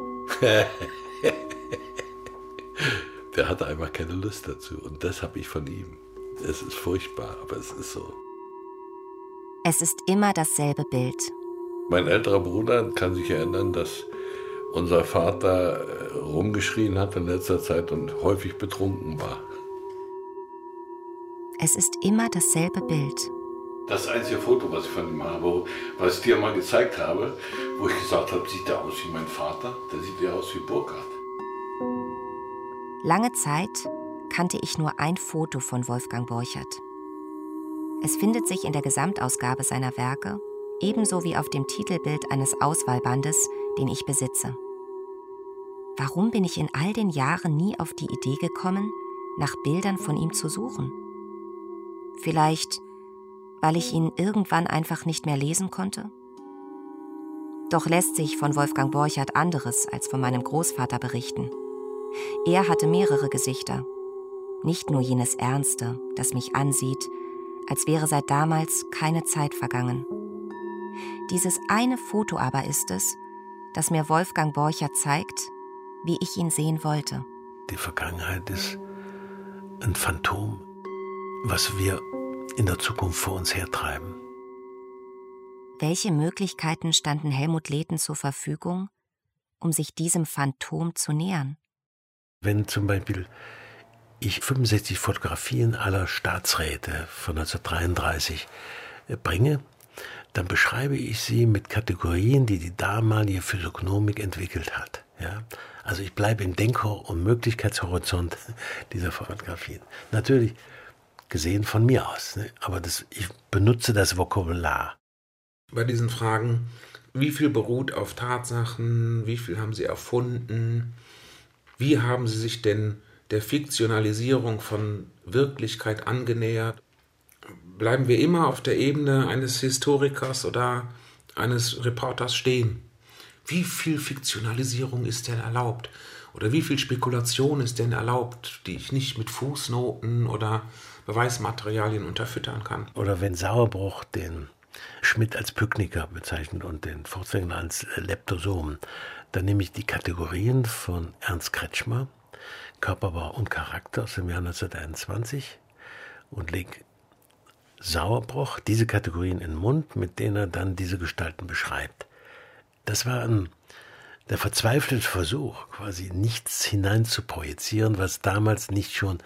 [SPEAKER 6] der hatte einfach keine Lust dazu. Und das habe ich von ihm. Es ist furchtbar, aber es ist so.
[SPEAKER 5] Es ist immer dasselbe Bild.
[SPEAKER 6] Mein älterer Bruder kann sich erinnern, dass unser Vater äh, rumgeschrien hat in letzter Zeit und häufig betrunken war.
[SPEAKER 5] Es ist immer dasselbe Bild.
[SPEAKER 6] Das einzige Foto, was ich von ihm habe, was ich dir mal gezeigt habe, wo ich gesagt habe, sieht der aus wie mein Vater? Der sieht ja aus wie Burkhard.
[SPEAKER 5] Lange Zeit kannte ich nur ein Foto von Wolfgang Borchert. Es findet sich in der Gesamtausgabe seiner Werke, ebenso wie auf dem Titelbild eines Auswahlbandes, den ich besitze. Warum bin ich in all den Jahren nie auf die Idee gekommen, nach Bildern von ihm zu suchen? Vielleicht, weil ich ihn irgendwann einfach nicht mehr lesen konnte? Doch lässt sich von Wolfgang Borchert anderes als von meinem Großvater berichten. Er hatte mehrere Gesichter, nicht nur jenes Ernste, das mich ansieht, als wäre seit damals keine Zeit vergangen. Dieses eine Foto aber ist es, das mir Wolfgang Borchert zeigt, wie ich ihn sehen wollte.
[SPEAKER 10] Die Vergangenheit ist ein Phantom, was wir in der Zukunft vor uns hertreiben.
[SPEAKER 5] Welche Möglichkeiten standen Helmut Lehten zur Verfügung, um sich diesem Phantom zu nähern?
[SPEAKER 10] Wenn zum Beispiel ich 65 Fotografien aller Staatsräte von 1933 äh, bringe, dann beschreibe ich sie mit Kategorien, die die damalige Physiognomik entwickelt hat. Ja? Also ich bleibe im Denk- und Möglichkeitshorizont dieser Fotografien. Natürlich gesehen von mir aus, ne? aber das, ich benutze das Vokabular.
[SPEAKER 8] Bei diesen Fragen, wie viel beruht auf Tatsachen, wie viel haben Sie erfunden, wie haben Sie sich denn der Fiktionalisierung von Wirklichkeit angenähert? Bleiben wir immer auf der Ebene eines Historikers oder eines Reporters stehen? Wie viel Fiktionalisierung ist denn erlaubt? Oder wie viel Spekulation ist denn erlaubt, die ich nicht mit Fußnoten oder Beweismaterialien unterfüttern kann?
[SPEAKER 10] Oder wenn Sauerbruch den Schmidt als Pykniker bezeichnet und den Fortsänger als Leptosom, dann nehme ich die Kategorien von Ernst Kretschmer, Körperbau und Charakter aus dem Jahr 1921 und lege Sauerbruch, diese Kategorien in den Mund, mit denen er dann diese Gestalten beschreibt. Das war ein, der verzweifelte Versuch, quasi nichts hinein zu projizieren, was damals nicht schon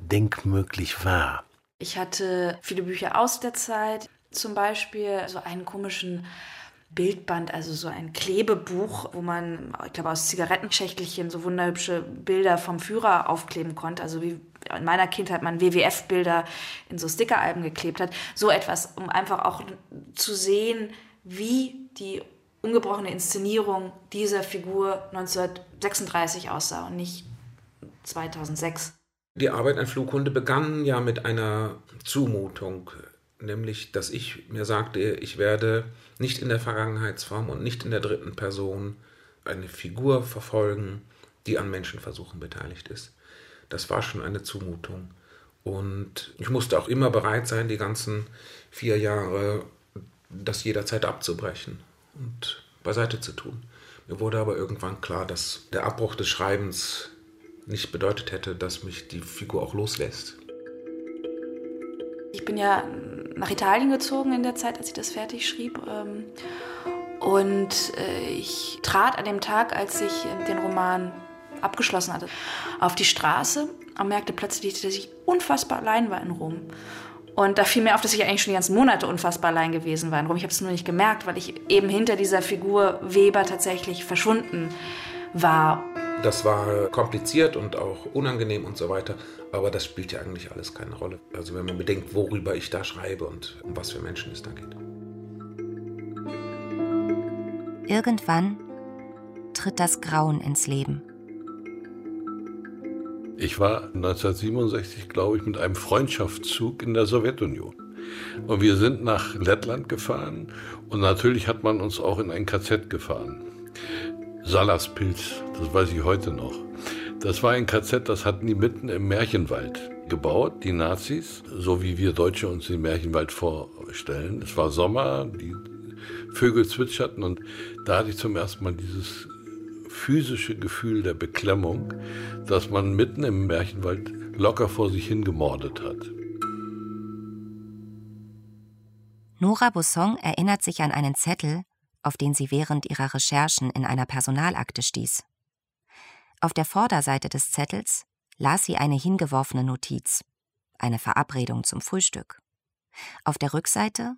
[SPEAKER 10] denkmöglich war.
[SPEAKER 9] Ich hatte viele Bücher aus der Zeit, zum Beispiel so einen komischen Bildband, also so ein Klebebuch, wo man, ich glaube, aus Zigarettenschächtelchen so wunderhübsche Bilder vom Führer aufkleben konnte. Also wie in meiner Kindheit man WWF-Bilder in so Stickeralben geklebt hat. So etwas, um einfach auch zu sehen, wie die ungebrochene Inszenierung dieser Figur 1936 aussah und nicht 2006.
[SPEAKER 8] Die Arbeit an Flughunde begann ja mit einer Zumutung, nämlich dass ich mir sagte, ich werde nicht in der Vergangenheitsform und nicht in der dritten Person eine Figur verfolgen, die an Menschenversuchen beteiligt ist. Das war schon eine Zumutung. Und ich musste auch immer bereit sein, die ganzen vier Jahre das jederzeit abzubrechen und beiseite zu tun. Mir wurde aber irgendwann klar, dass der Abbruch des Schreibens nicht bedeutet hätte, dass mich die Figur auch loslässt.
[SPEAKER 9] Ich bin ja nach Italien gezogen in der Zeit, als ich das fertig schrieb. Ähm, und äh, ich trat an dem Tag, als ich den Roman abgeschlossen hatte, auf die Straße und merkte plötzlich, dass ich unfassbar allein war in Rom. Und da fiel mir auf, dass ich eigentlich schon die ganzen Monate unfassbar allein gewesen war in Rom. Ich habe es nur nicht gemerkt, weil ich eben hinter dieser Figur Weber tatsächlich verschwunden war.
[SPEAKER 8] Das war kompliziert und auch unangenehm und so weiter, aber das spielt ja eigentlich alles keine Rolle. Also wenn man bedenkt, worüber ich da schreibe und um was für Menschen es da geht.
[SPEAKER 5] Irgendwann tritt das Grauen ins Leben.
[SPEAKER 6] Ich war 1967, glaube ich, mit einem Freundschaftszug in der Sowjetunion. Und wir sind nach Lettland gefahren und natürlich hat man uns auch in ein KZ gefahren. Salaspilz, das weiß ich heute noch. Das war ein KZ, das hatten die mitten im Märchenwald gebaut, die Nazis, so wie wir Deutsche uns den Märchenwald vorstellen. Es war Sommer, die Vögel zwitscherten und da hatte ich zum ersten Mal dieses physische Gefühl der Beklemmung, dass man mitten im Märchenwald locker vor sich hin gemordet hat.
[SPEAKER 5] Nora Busson erinnert sich an einen Zettel, auf den sie während ihrer Recherchen in einer Personalakte stieß. Auf der Vorderseite des Zettels las sie eine hingeworfene Notiz, eine Verabredung zum Frühstück. Auf der Rückseite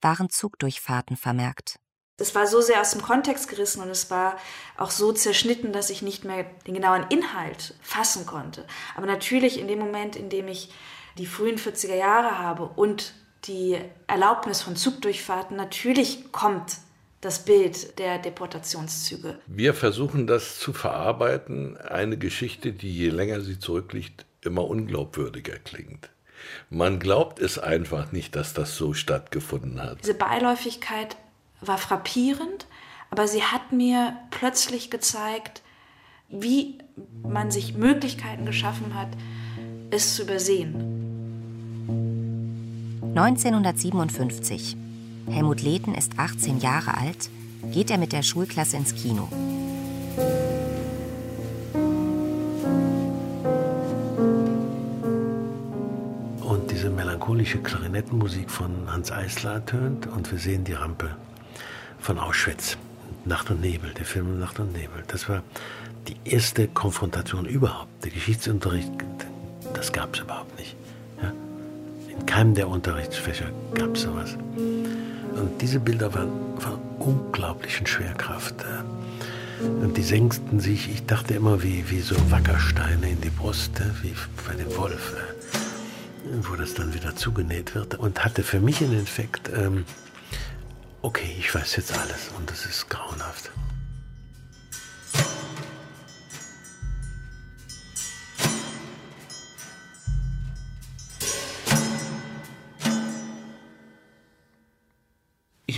[SPEAKER 5] waren Zugdurchfahrten vermerkt.
[SPEAKER 9] Es war so sehr aus dem Kontext gerissen und es war auch so zerschnitten, dass ich nicht mehr den genauen Inhalt fassen konnte. Aber natürlich in dem Moment, in dem ich die frühen 40er Jahre habe und die Erlaubnis von Zugdurchfahrten, natürlich kommt das Bild der Deportationszüge.
[SPEAKER 6] Wir versuchen das zu verarbeiten, eine Geschichte, die je länger sie zurückliegt, immer unglaubwürdiger klingt. Man glaubt es einfach nicht, dass das so stattgefunden hat.
[SPEAKER 9] Diese Beiläufigkeit war frappierend, aber sie hat mir plötzlich gezeigt, wie man sich Möglichkeiten geschaffen hat, es zu übersehen.
[SPEAKER 5] 1957. Helmut Lehten ist 18 Jahre alt, geht er mit der Schulklasse ins Kino.
[SPEAKER 10] Und diese melancholische Klarinettenmusik von Hans Eisler tönt und wir sehen die Rampe von Auschwitz. Nacht und Nebel, der Film Nacht und Nebel. Das war die erste Konfrontation überhaupt. Der Geschichtsunterricht, das gab es überhaupt nicht. Ja? In keinem der Unterrichtsfächer gab es sowas. Und diese Bilder waren von unglaublichen Schwerkraft. Und die senkten sich, ich dachte immer, wie, wie so Wackersteine in die Brust, wie bei dem Wolf, wo das dann wieder zugenäht wird. Und hatte für mich einen Effekt, ähm, okay, ich weiß jetzt alles und das ist grauenhaft.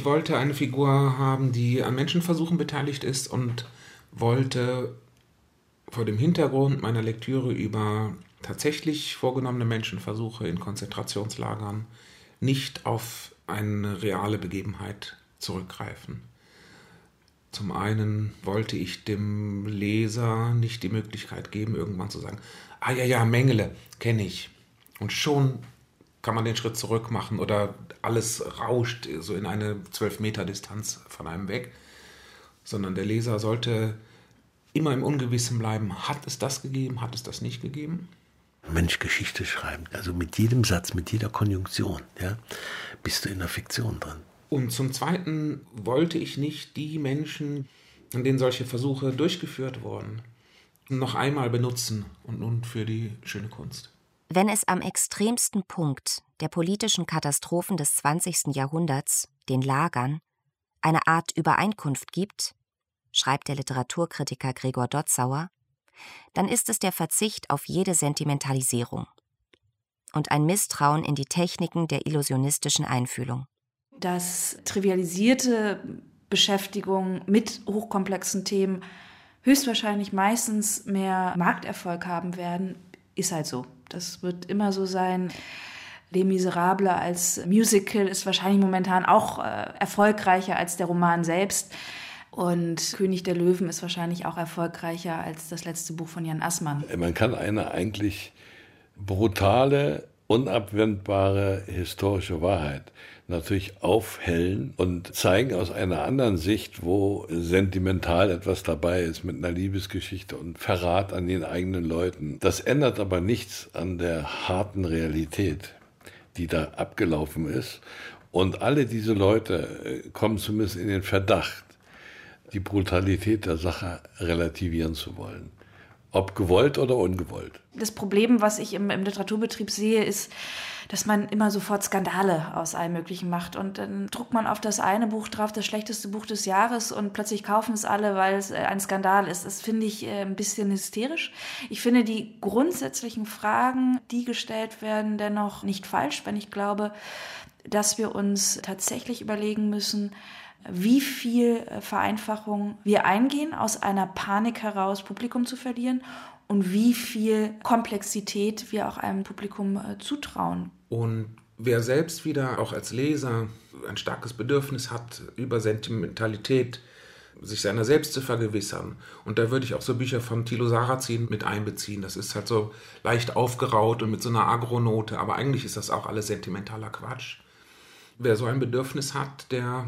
[SPEAKER 8] Ich wollte eine Figur haben, die an Menschenversuchen beteiligt ist und wollte vor dem Hintergrund meiner Lektüre über tatsächlich vorgenommene Menschenversuche in Konzentrationslagern nicht auf eine reale Begebenheit zurückgreifen. Zum einen wollte ich dem Leser nicht die Möglichkeit geben, irgendwann zu sagen, ah ja, ja, Mengele, kenne ich. Und schon kann man den Schritt zurück machen oder alles rauscht so in eine 12 Meter Distanz von einem weg. Sondern der Leser sollte immer im Ungewissen bleiben, hat es das gegeben, hat es das nicht gegeben?
[SPEAKER 10] Mensch Geschichte schreiben, also mit jedem Satz, mit jeder Konjunktion, ja, bist du in der Fiktion drin.
[SPEAKER 8] Und zum Zweiten wollte ich nicht die Menschen, an denen solche Versuche durchgeführt wurden, noch einmal benutzen und nun für die schöne Kunst.
[SPEAKER 5] Wenn es am extremsten Punkt der politischen Katastrophen des 20. Jahrhunderts, den Lagern, eine Art Übereinkunft gibt, schreibt der Literaturkritiker Gregor Dotzauer, dann ist es der Verzicht auf jede Sentimentalisierung und ein Misstrauen in die Techniken der illusionistischen Einfühlung
[SPEAKER 9] dass trivialisierte Beschäftigung mit hochkomplexen Themen höchstwahrscheinlich meistens mehr Markterfolg haben werden, ist halt so. Das wird immer so sein. Les Miserables als Musical ist wahrscheinlich momentan auch äh, erfolgreicher als der Roman selbst. Und König der Löwen ist wahrscheinlich auch erfolgreicher als das letzte Buch von Jan Assmann.
[SPEAKER 6] Man kann eine eigentlich brutale, unabwendbare historische Wahrheit natürlich aufhellen und zeigen aus einer anderen Sicht, wo sentimental etwas dabei ist mit einer Liebesgeschichte und Verrat an den eigenen Leuten. Das ändert aber nichts an der harten Realität die da abgelaufen ist. Und alle diese Leute äh, kommen zumindest in den Verdacht, die Brutalität der Sache relativieren zu wollen. Ob gewollt oder ungewollt.
[SPEAKER 9] Das Problem, was ich im, im Literaturbetrieb sehe, ist, dass man immer sofort Skandale aus allem Möglichen macht. Und dann druckt man auf das eine Buch drauf, das schlechteste Buch des Jahres, und plötzlich kaufen es alle, weil es äh, ein Skandal ist. Das finde ich äh, ein bisschen hysterisch. Ich finde die grundsätzlichen Fragen, die gestellt werden, dennoch nicht falsch, wenn ich glaube, dass wir uns tatsächlich überlegen müssen, wie viel äh, Vereinfachung wir eingehen, aus einer Panik heraus Publikum zu verlieren und wie viel Komplexität wir auch einem Publikum zutrauen.
[SPEAKER 8] Und wer selbst wieder auch als Leser ein starkes Bedürfnis hat, über Sentimentalität sich seiner selbst zu vergewissern. Und da würde ich auch so Bücher von Thilo Sarrazin mit einbeziehen. Das ist halt so leicht aufgeraut und mit so einer Agronote, aber eigentlich ist das auch alles sentimentaler Quatsch. Wer so ein Bedürfnis hat, der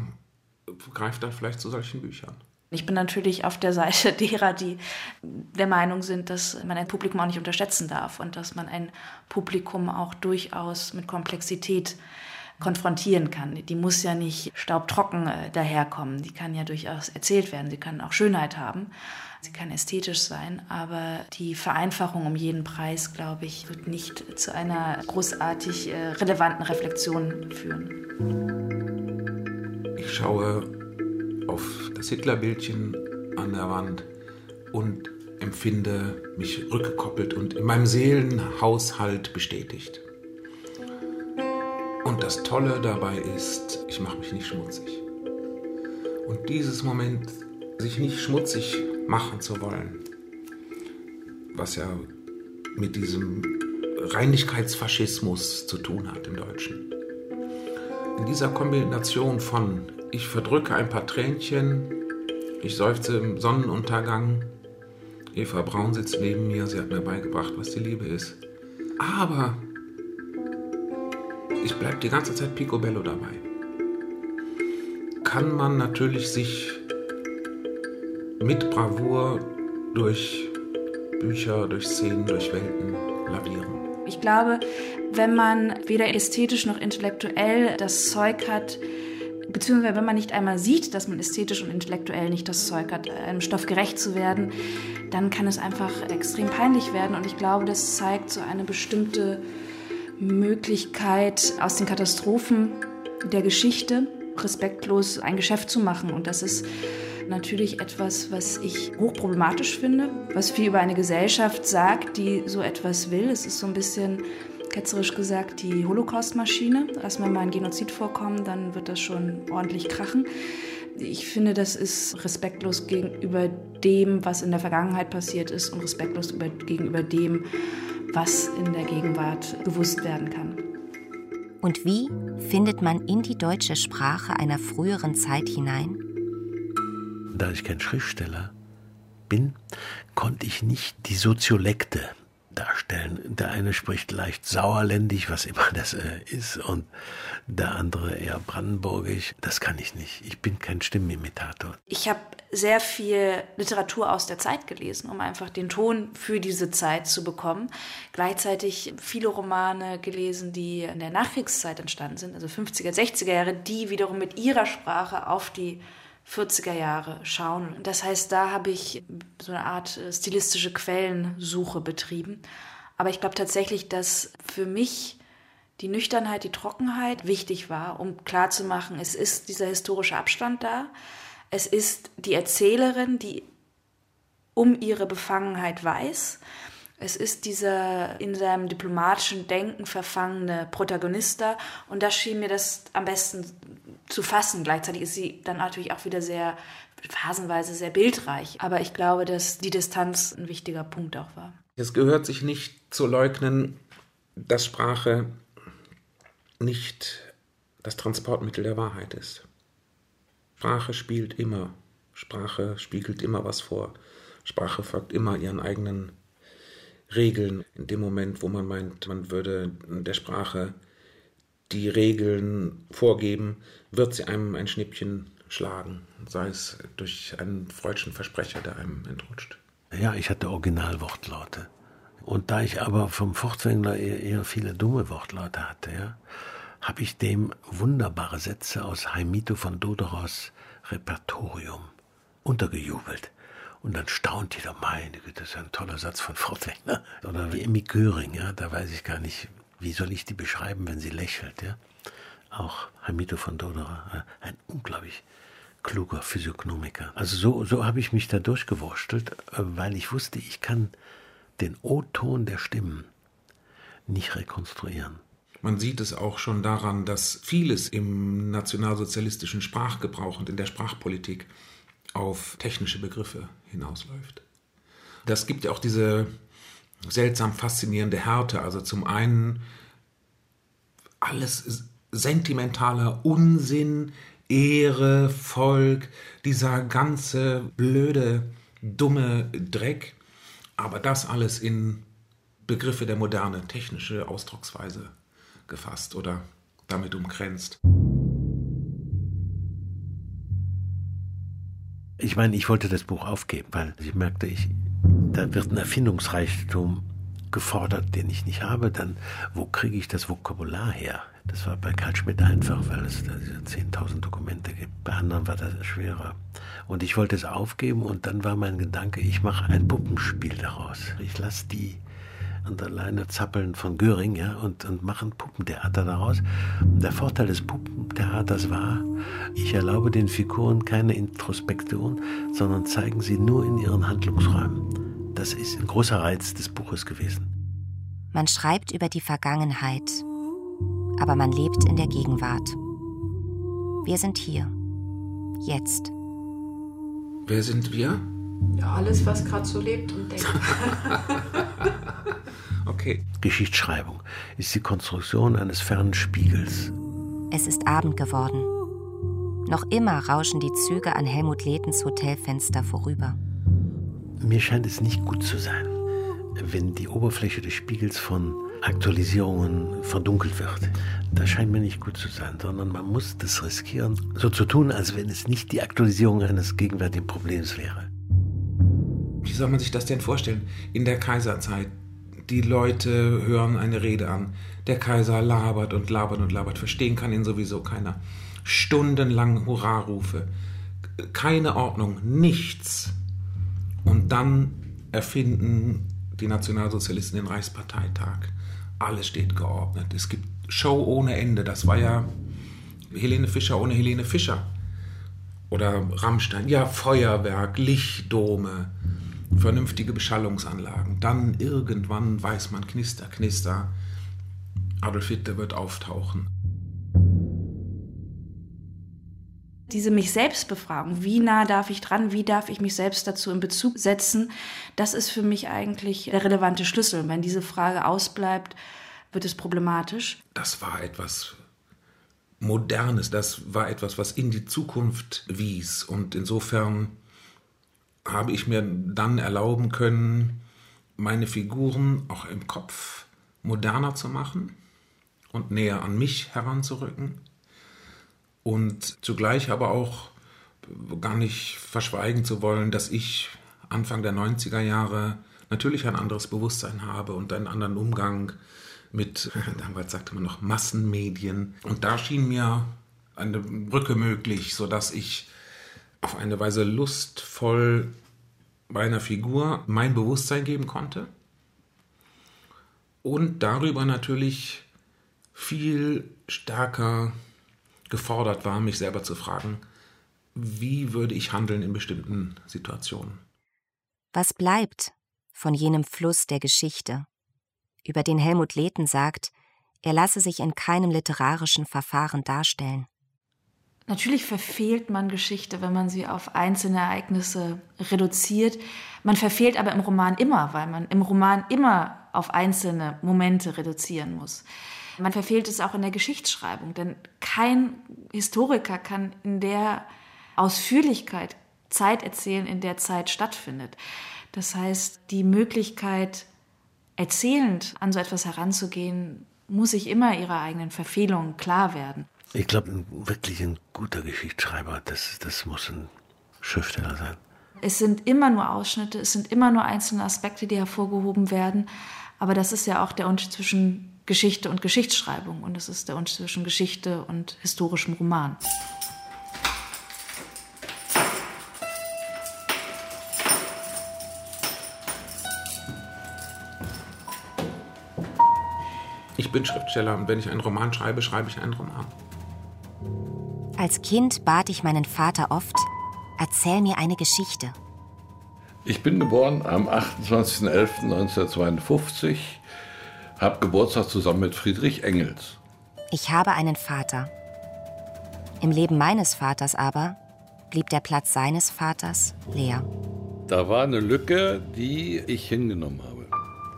[SPEAKER 8] greift dann vielleicht zu solchen Büchern.
[SPEAKER 9] Ich bin natürlich auf der Seite derer, die der Meinung sind, dass man ein Publikum auch nicht unterschätzen darf und dass man ein Publikum auch durchaus mit Komplexität konfrontieren kann. Die muss ja nicht staubtrocken äh, daherkommen. Die kann ja durchaus erzählt werden. Sie kann auch Schönheit haben. Sie kann ästhetisch sein. Aber die Vereinfachung um jeden Preis, glaube ich, wird nicht zu einer großartig äh, relevanten Reflexion führen.
[SPEAKER 8] Ich schaue auf das Hitlerbildchen an der Wand und empfinde mich rückgekoppelt und in meinem Seelenhaushalt bestätigt. Und das Tolle dabei ist, ich mache mich nicht schmutzig. Und dieses Moment, sich nicht schmutzig machen zu wollen, was ja mit diesem Reinigkeitsfaschismus zu tun hat im Deutschen. In dieser Kombination von ich verdrücke ein paar Tränchen. Ich seufze im Sonnenuntergang. Eva Braun sitzt neben mir. Sie hat mir beigebracht, was die Liebe ist. Aber ich bleibe die ganze Zeit picobello dabei. Kann man natürlich sich mit Bravour durch Bücher, durch Szenen, durch Welten lavieren.
[SPEAKER 9] Ich glaube, wenn man weder ästhetisch noch intellektuell das Zeug hat, beziehungsweise wenn man nicht einmal sieht, dass man ästhetisch und intellektuell nicht das Zeug hat, einem Stoff gerecht zu werden, dann kann es einfach extrem peinlich werden. Und ich glaube, das zeigt so eine bestimmte Möglichkeit aus den Katastrophen der Geschichte respektlos ein Geschäft zu machen. Und das ist natürlich etwas, was ich hochproblematisch finde, was viel über eine Gesellschaft sagt, die so etwas will. Es ist so ein bisschen ketzerisch gesagt, die Holocaust-Maschine. Lass mir mal ein Genozid vorkommen, dann wird das schon ordentlich krachen. Ich finde, das ist respektlos gegenüber dem, was in der Vergangenheit passiert ist und respektlos über, gegenüber dem, was in der Gegenwart gewusst werden kann.
[SPEAKER 5] Und wie findet man in die deutsche Sprache einer früheren Zeit hinein?
[SPEAKER 10] Da ich kein Schriftsteller bin, konnte ich nicht die Soziolekte darstellen. Der eine spricht leicht sauerländisch, was immer das äh, ist, und der andere eher brandenburgisch. Das kann ich nicht. Ich bin kein Stimmenimitator.
[SPEAKER 9] Ich habe sehr viel Literatur aus der Zeit gelesen, um einfach den Ton für diese Zeit zu bekommen. Gleichzeitig viele Romane gelesen, die in der Nachkriegszeit entstanden sind, also 50er, 60er Jahre, die wiederum mit ihrer Sprache auf die 40er Jahre schauen. Das heißt, da habe ich so eine Art äh, stilistische Quellensuche betrieben. Aber ich glaube tatsächlich, dass für mich die Nüchternheit, die Trockenheit wichtig war, um klarzumachen, es ist dieser historische Abstand da. Es ist die Erzählerin, die um ihre Befangenheit weiß. Es ist dieser in seinem diplomatischen Denken verfangene Protagonist da. Und da schien mir das am besten zu fassen. Gleichzeitig ist sie dann natürlich auch wieder sehr phasenweise sehr bildreich. Aber ich glaube, dass die Distanz ein wichtiger Punkt auch war.
[SPEAKER 8] Es gehört sich nicht zu leugnen, dass Sprache nicht das Transportmittel der Wahrheit ist. Sprache spielt immer, Sprache spiegelt immer was vor. Sprache folgt immer ihren eigenen Regeln. In dem Moment, wo man meint, man würde der Sprache die Regeln vorgeben, wird sie einem ein Schnippchen schlagen, sei es durch einen freudschen Versprecher, der einem entrutscht.
[SPEAKER 10] Ja, ich hatte Originalwortlaute. Und da ich aber vom Furtwängler eher, eher viele dumme Wortlaute hatte, ja, habe ich dem wunderbare Sätze aus Heimito von Doderos Repertorium untergejubelt. Und dann staunt jeder, meine Güte, das ist ein toller Satz von Furtwängler. Oder wie Emmy Göring, ja, da weiß ich gar nicht, wie soll ich die beschreiben, wenn sie lächelt, ja. Auch Hamito von Dodora, äh, ein unglaublich kluger Physiognomiker. Also so, so habe ich mich da durchgewurschtelt, äh, weil ich wusste, ich kann den O-Ton der Stimmen nicht rekonstruieren.
[SPEAKER 8] Man sieht es auch schon daran, dass vieles im nationalsozialistischen Sprachgebrauch und in der Sprachpolitik auf technische Begriffe hinausläuft. Das gibt ja auch diese seltsam faszinierende Härte. Also zum einen alles sentimentaler Unsinn, Ehre, Volk, dieser ganze blöde, dumme Dreck. Aber das alles in Begriffe der Moderne, technische Ausdrucksweise gefasst oder damit umgrenzt.
[SPEAKER 10] Ich meine, ich wollte das Buch aufgeben, weil ich merkte, ich, da wird ein Erfindungsreichtum gefordert, den ich nicht habe. Dann, wo kriege ich das Vokabular her? Das war bei Karl Schmidt einfach, weil es da diese 10.000 Dokumente gibt. Bei anderen war das schwerer. Und ich wollte es aufgeben und dann war mein Gedanke, ich mache ein Puppenspiel daraus. Ich lasse die und alleine zappeln von Göring, ja, und, und machen Puppentheater daraus. Und der Vorteil des Puppentheaters war, ich erlaube den Figuren keine Introspektion, sondern zeigen sie nur in ihren Handlungsräumen. Das ist ein großer Reiz des Buches gewesen.
[SPEAKER 5] Man schreibt über die Vergangenheit, aber man lebt in der Gegenwart. Wir sind hier. Jetzt.
[SPEAKER 8] Wer sind wir?
[SPEAKER 7] Ja, alles, was gerade so lebt und denkt.
[SPEAKER 8] okay.
[SPEAKER 10] Geschichtsschreibung ist die Konstruktion eines fernen Spiegels.
[SPEAKER 5] Es ist Abend geworden. Noch immer rauschen die Züge an Helmut Letens Hotelfenster vorüber.
[SPEAKER 10] Mir scheint es nicht gut zu sein, wenn die Oberfläche des Spiegels von Aktualisierungen verdunkelt wird. Das scheint mir nicht gut zu sein, sondern man muss das riskieren, so zu tun, als wenn es nicht die Aktualisierung eines gegenwärtigen Problems wäre.
[SPEAKER 8] Wie soll man sich das denn vorstellen? In der Kaiserzeit, die Leute hören eine Rede an. Der Kaiser labert und labert und labert. Verstehen kann ihn sowieso keiner. Stundenlang Hurrarufe. Keine Ordnung, nichts. Und dann erfinden die Nationalsozialisten den Reichsparteitag. Alles steht geordnet. Es gibt Show ohne Ende. Das war ja Helene Fischer ohne Helene Fischer. Oder Rammstein. Ja, Feuerwerk, Lichtdome, vernünftige Beschallungsanlagen. Dann irgendwann weiß man, Knister, Knister. Adolf Hitler wird auftauchen.
[SPEAKER 9] Diese mich selbst Befragung, wie nah darf ich dran, wie darf ich mich selbst dazu in Bezug setzen, das ist für mich eigentlich der relevante Schlüssel. Und wenn diese Frage ausbleibt, wird es problematisch.
[SPEAKER 8] Das war etwas Modernes, das war etwas, was in die Zukunft wies. Und insofern habe ich mir dann erlauben können, meine Figuren auch im Kopf moderner zu machen und näher an mich heranzurücken und zugleich aber auch gar nicht verschweigen zu wollen, dass ich Anfang der 90er Jahre natürlich ein anderes Bewusstsein habe und einen anderen Umgang mit, damals sagte man noch Massenmedien. Und da schien mir eine Brücke möglich, sodass ich auf eine Weise lustvoll meiner Figur mein Bewusstsein geben konnte und darüber natürlich viel stärker gefordert war, mich selber zu fragen, wie würde ich handeln in bestimmten Situationen.
[SPEAKER 5] Was bleibt von jenem Fluss der Geschichte, über den Helmut Lehten sagt, er lasse sich in keinem literarischen Verfahren darstellen?
[SPEAKER 9] Natürlich verfehlt man Geschichte, wenn man sie auf einzelne Ereignisse reduziert. Man verfehlt aber im Roman immer, weil man im Roman immer auf einzelne Momente reduzieren muss. Man verfehlt es auch in der Geschichtsschreibung, denn kein Historiker kann in der Ausführlichkeit Zeit erzählen, in der Zeit stattfindet. Das heißt, die Möglichkeit, erzählend an so etwas heranzugehen, muss sich immer ihrer eigenen Verfehlungen klar werden.
[SPEAKER 10] Ich glaube, wirklich ein guter Geschichtsschreiber, das, das muss ein Schriftsteller sein.
[SPEAKER 9] Es sind immer nur Ausschnitte, es sind immer nur einzelne Aspekte, die hervorgehoben werden. Aber das ist ja auch der Unterschied zwischen Geschichte und Geschichtsschreibung. Und es ist der Unterschied zwischen Geschichte und historischem Roman.
[SPEAKER 8] Ich bin Schriftsteller und wenn ich einen Roman schreibe, schreibe ich einen Roman.
[SPEAKER 5] Als Kind bat ich meinen Vater oft, erzähl mir eine Geschichte.
[SPEAKER 6] Ich bin geboren am 28.11.1952, habe Geburtstag zusammen mit Friedrich Engels.
[SPEAKER 5] Ich habe einen Vater. Im Leben meines Vaters aber blieb der Platz seines Vaters leer.
[SPEAKER 6] Da war eine Lücke, die ich hingenommen habe.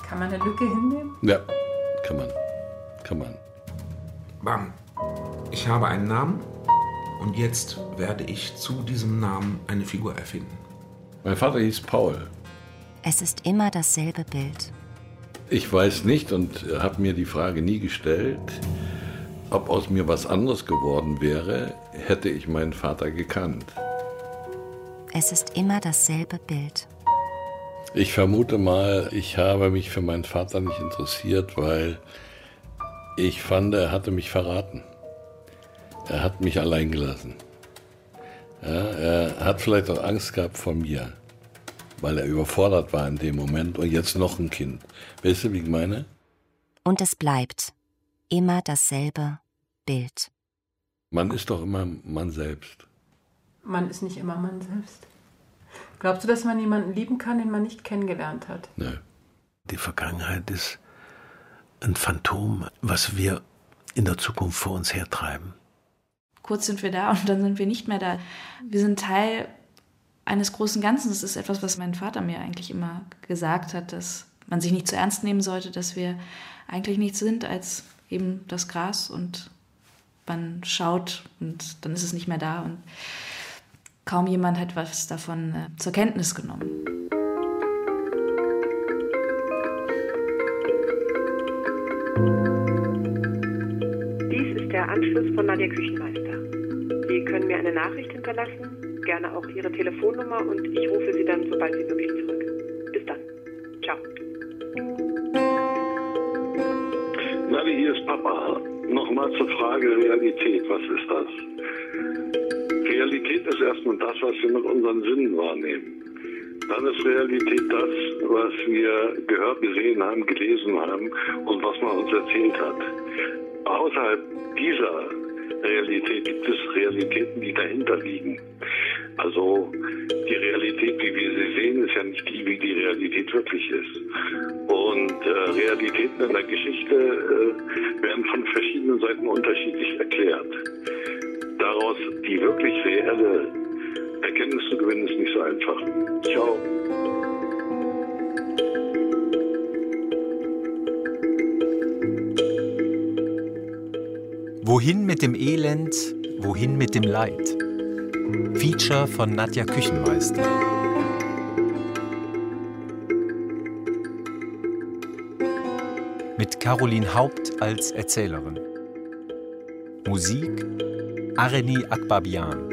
[SPEAKER 7] Kann man eine Lücke hinnehmen?
[SPEAKER 6] Ja, kann man. Kann man.
[SPEAKER 8] Bam. Ich habe einen Namen und jetzt werde ich zu diesem Namen eine Figur erfinden.
[SPEAKER 6] Mein Vater hieß Paul.
[SPEAKER 5] Es ist immer dasselbe Bild.
[SPEAKER 6] Ich weiß nicht und habe mir die Frage nie gestellt, ob aus mir was anderes geworden wäre, hätte ich meinen Vater gekannt.
[SPEAKER 5] Es ist immer dasselbe Bild.
[SPEAKER 6] Ich vermute mal, ich habe mich für meinen Vater nicht interessiert, weil ich fand, er hatte mich verraten. Er hat mich allein gelassen. Ja, er hat vielleicht auch Angst gehabt vor mir, weil er überfordert war in dem Moment und jetzt noch ein Kind. Weißt du, wie ich meine?
[SPEAKER 5] Und es bleibt immer dasselbe Bild.
[SPEAKER 6] Man ist doch immer man selbst.
[SPEAKER 7] Man ist nicht immer man selbst. Glaubst du, dass man jemanden lieben kann, den man nicht kennengelernt hat?
[SPEAKER 6] Nö.
[SPEAKER 10] Die Vergangenheit ist ein Phantom, was wir in der Zukunft vor uns hertreiben.
[SPEAKER 9] Kurz sind wir da und dann sind wir nicht mehr da. Wir sind Teil eines großen Ganzen. Das ist etwas, was mein Vater mir eigentlich immer gesagt hat, dass man sich nicht zu ernst nehmen sollte, dass wir eigentlich nichts sind als eben das Gras und man schaut und dann ist es nicht mehr da und kaum jemand hat was davon äh, zur Kenntnis genommen.
[SPEAKER 2] Dies ist der Anschluss von Nadja Küchenmeister. Sie können mir eine Nachricht hinterlassen, gerne auch Ihre Telefonnummer und ich rufe Sie dann sobald wie möglich zurück. Bis dann. Ciao.
[SPEAKER 4] Navi, hier ist Papa. Nochmal zur Frage Realität. Was ist das? Realität ist erstmal das, was wir mit unseren Sinnen wahrnehmen. Dann ist Realität das, was wir gehört, gesehen haben, gelesen haben und was man uns erzählt hat. Außerhalb dieser Realität gibt es Realitäten, die dahinter liegen. Also die Realität, wie wir sie sehen, ist ja nicht die, wie die Realität wirklich ist. Und äh, Realitäten in der Geschichte äh, werden von verschiedenen Seiten unterschiedlich erklärt. Daraus die wirklich reelle Erkenntnis zu gewinnen, ist nicht so einfach. Ciao.
[SPEAKER 11] Wohin mit dem Elend, wohin mit dem Leid? Feature von Nadja Küchenmeister. Mit Caroline Haupt als Erzählerin. Musik Areni Akbabian.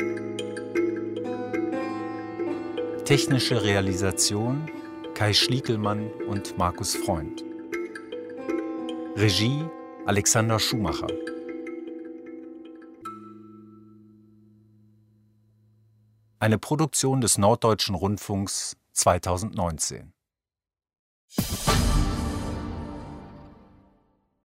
[SPEAKER 11] Technische Realisation Kai Schliekelmann und Markus Freund. Regie Alexander Schumacher. Eine Produktion des Norddeutschen Rundfunks 2019.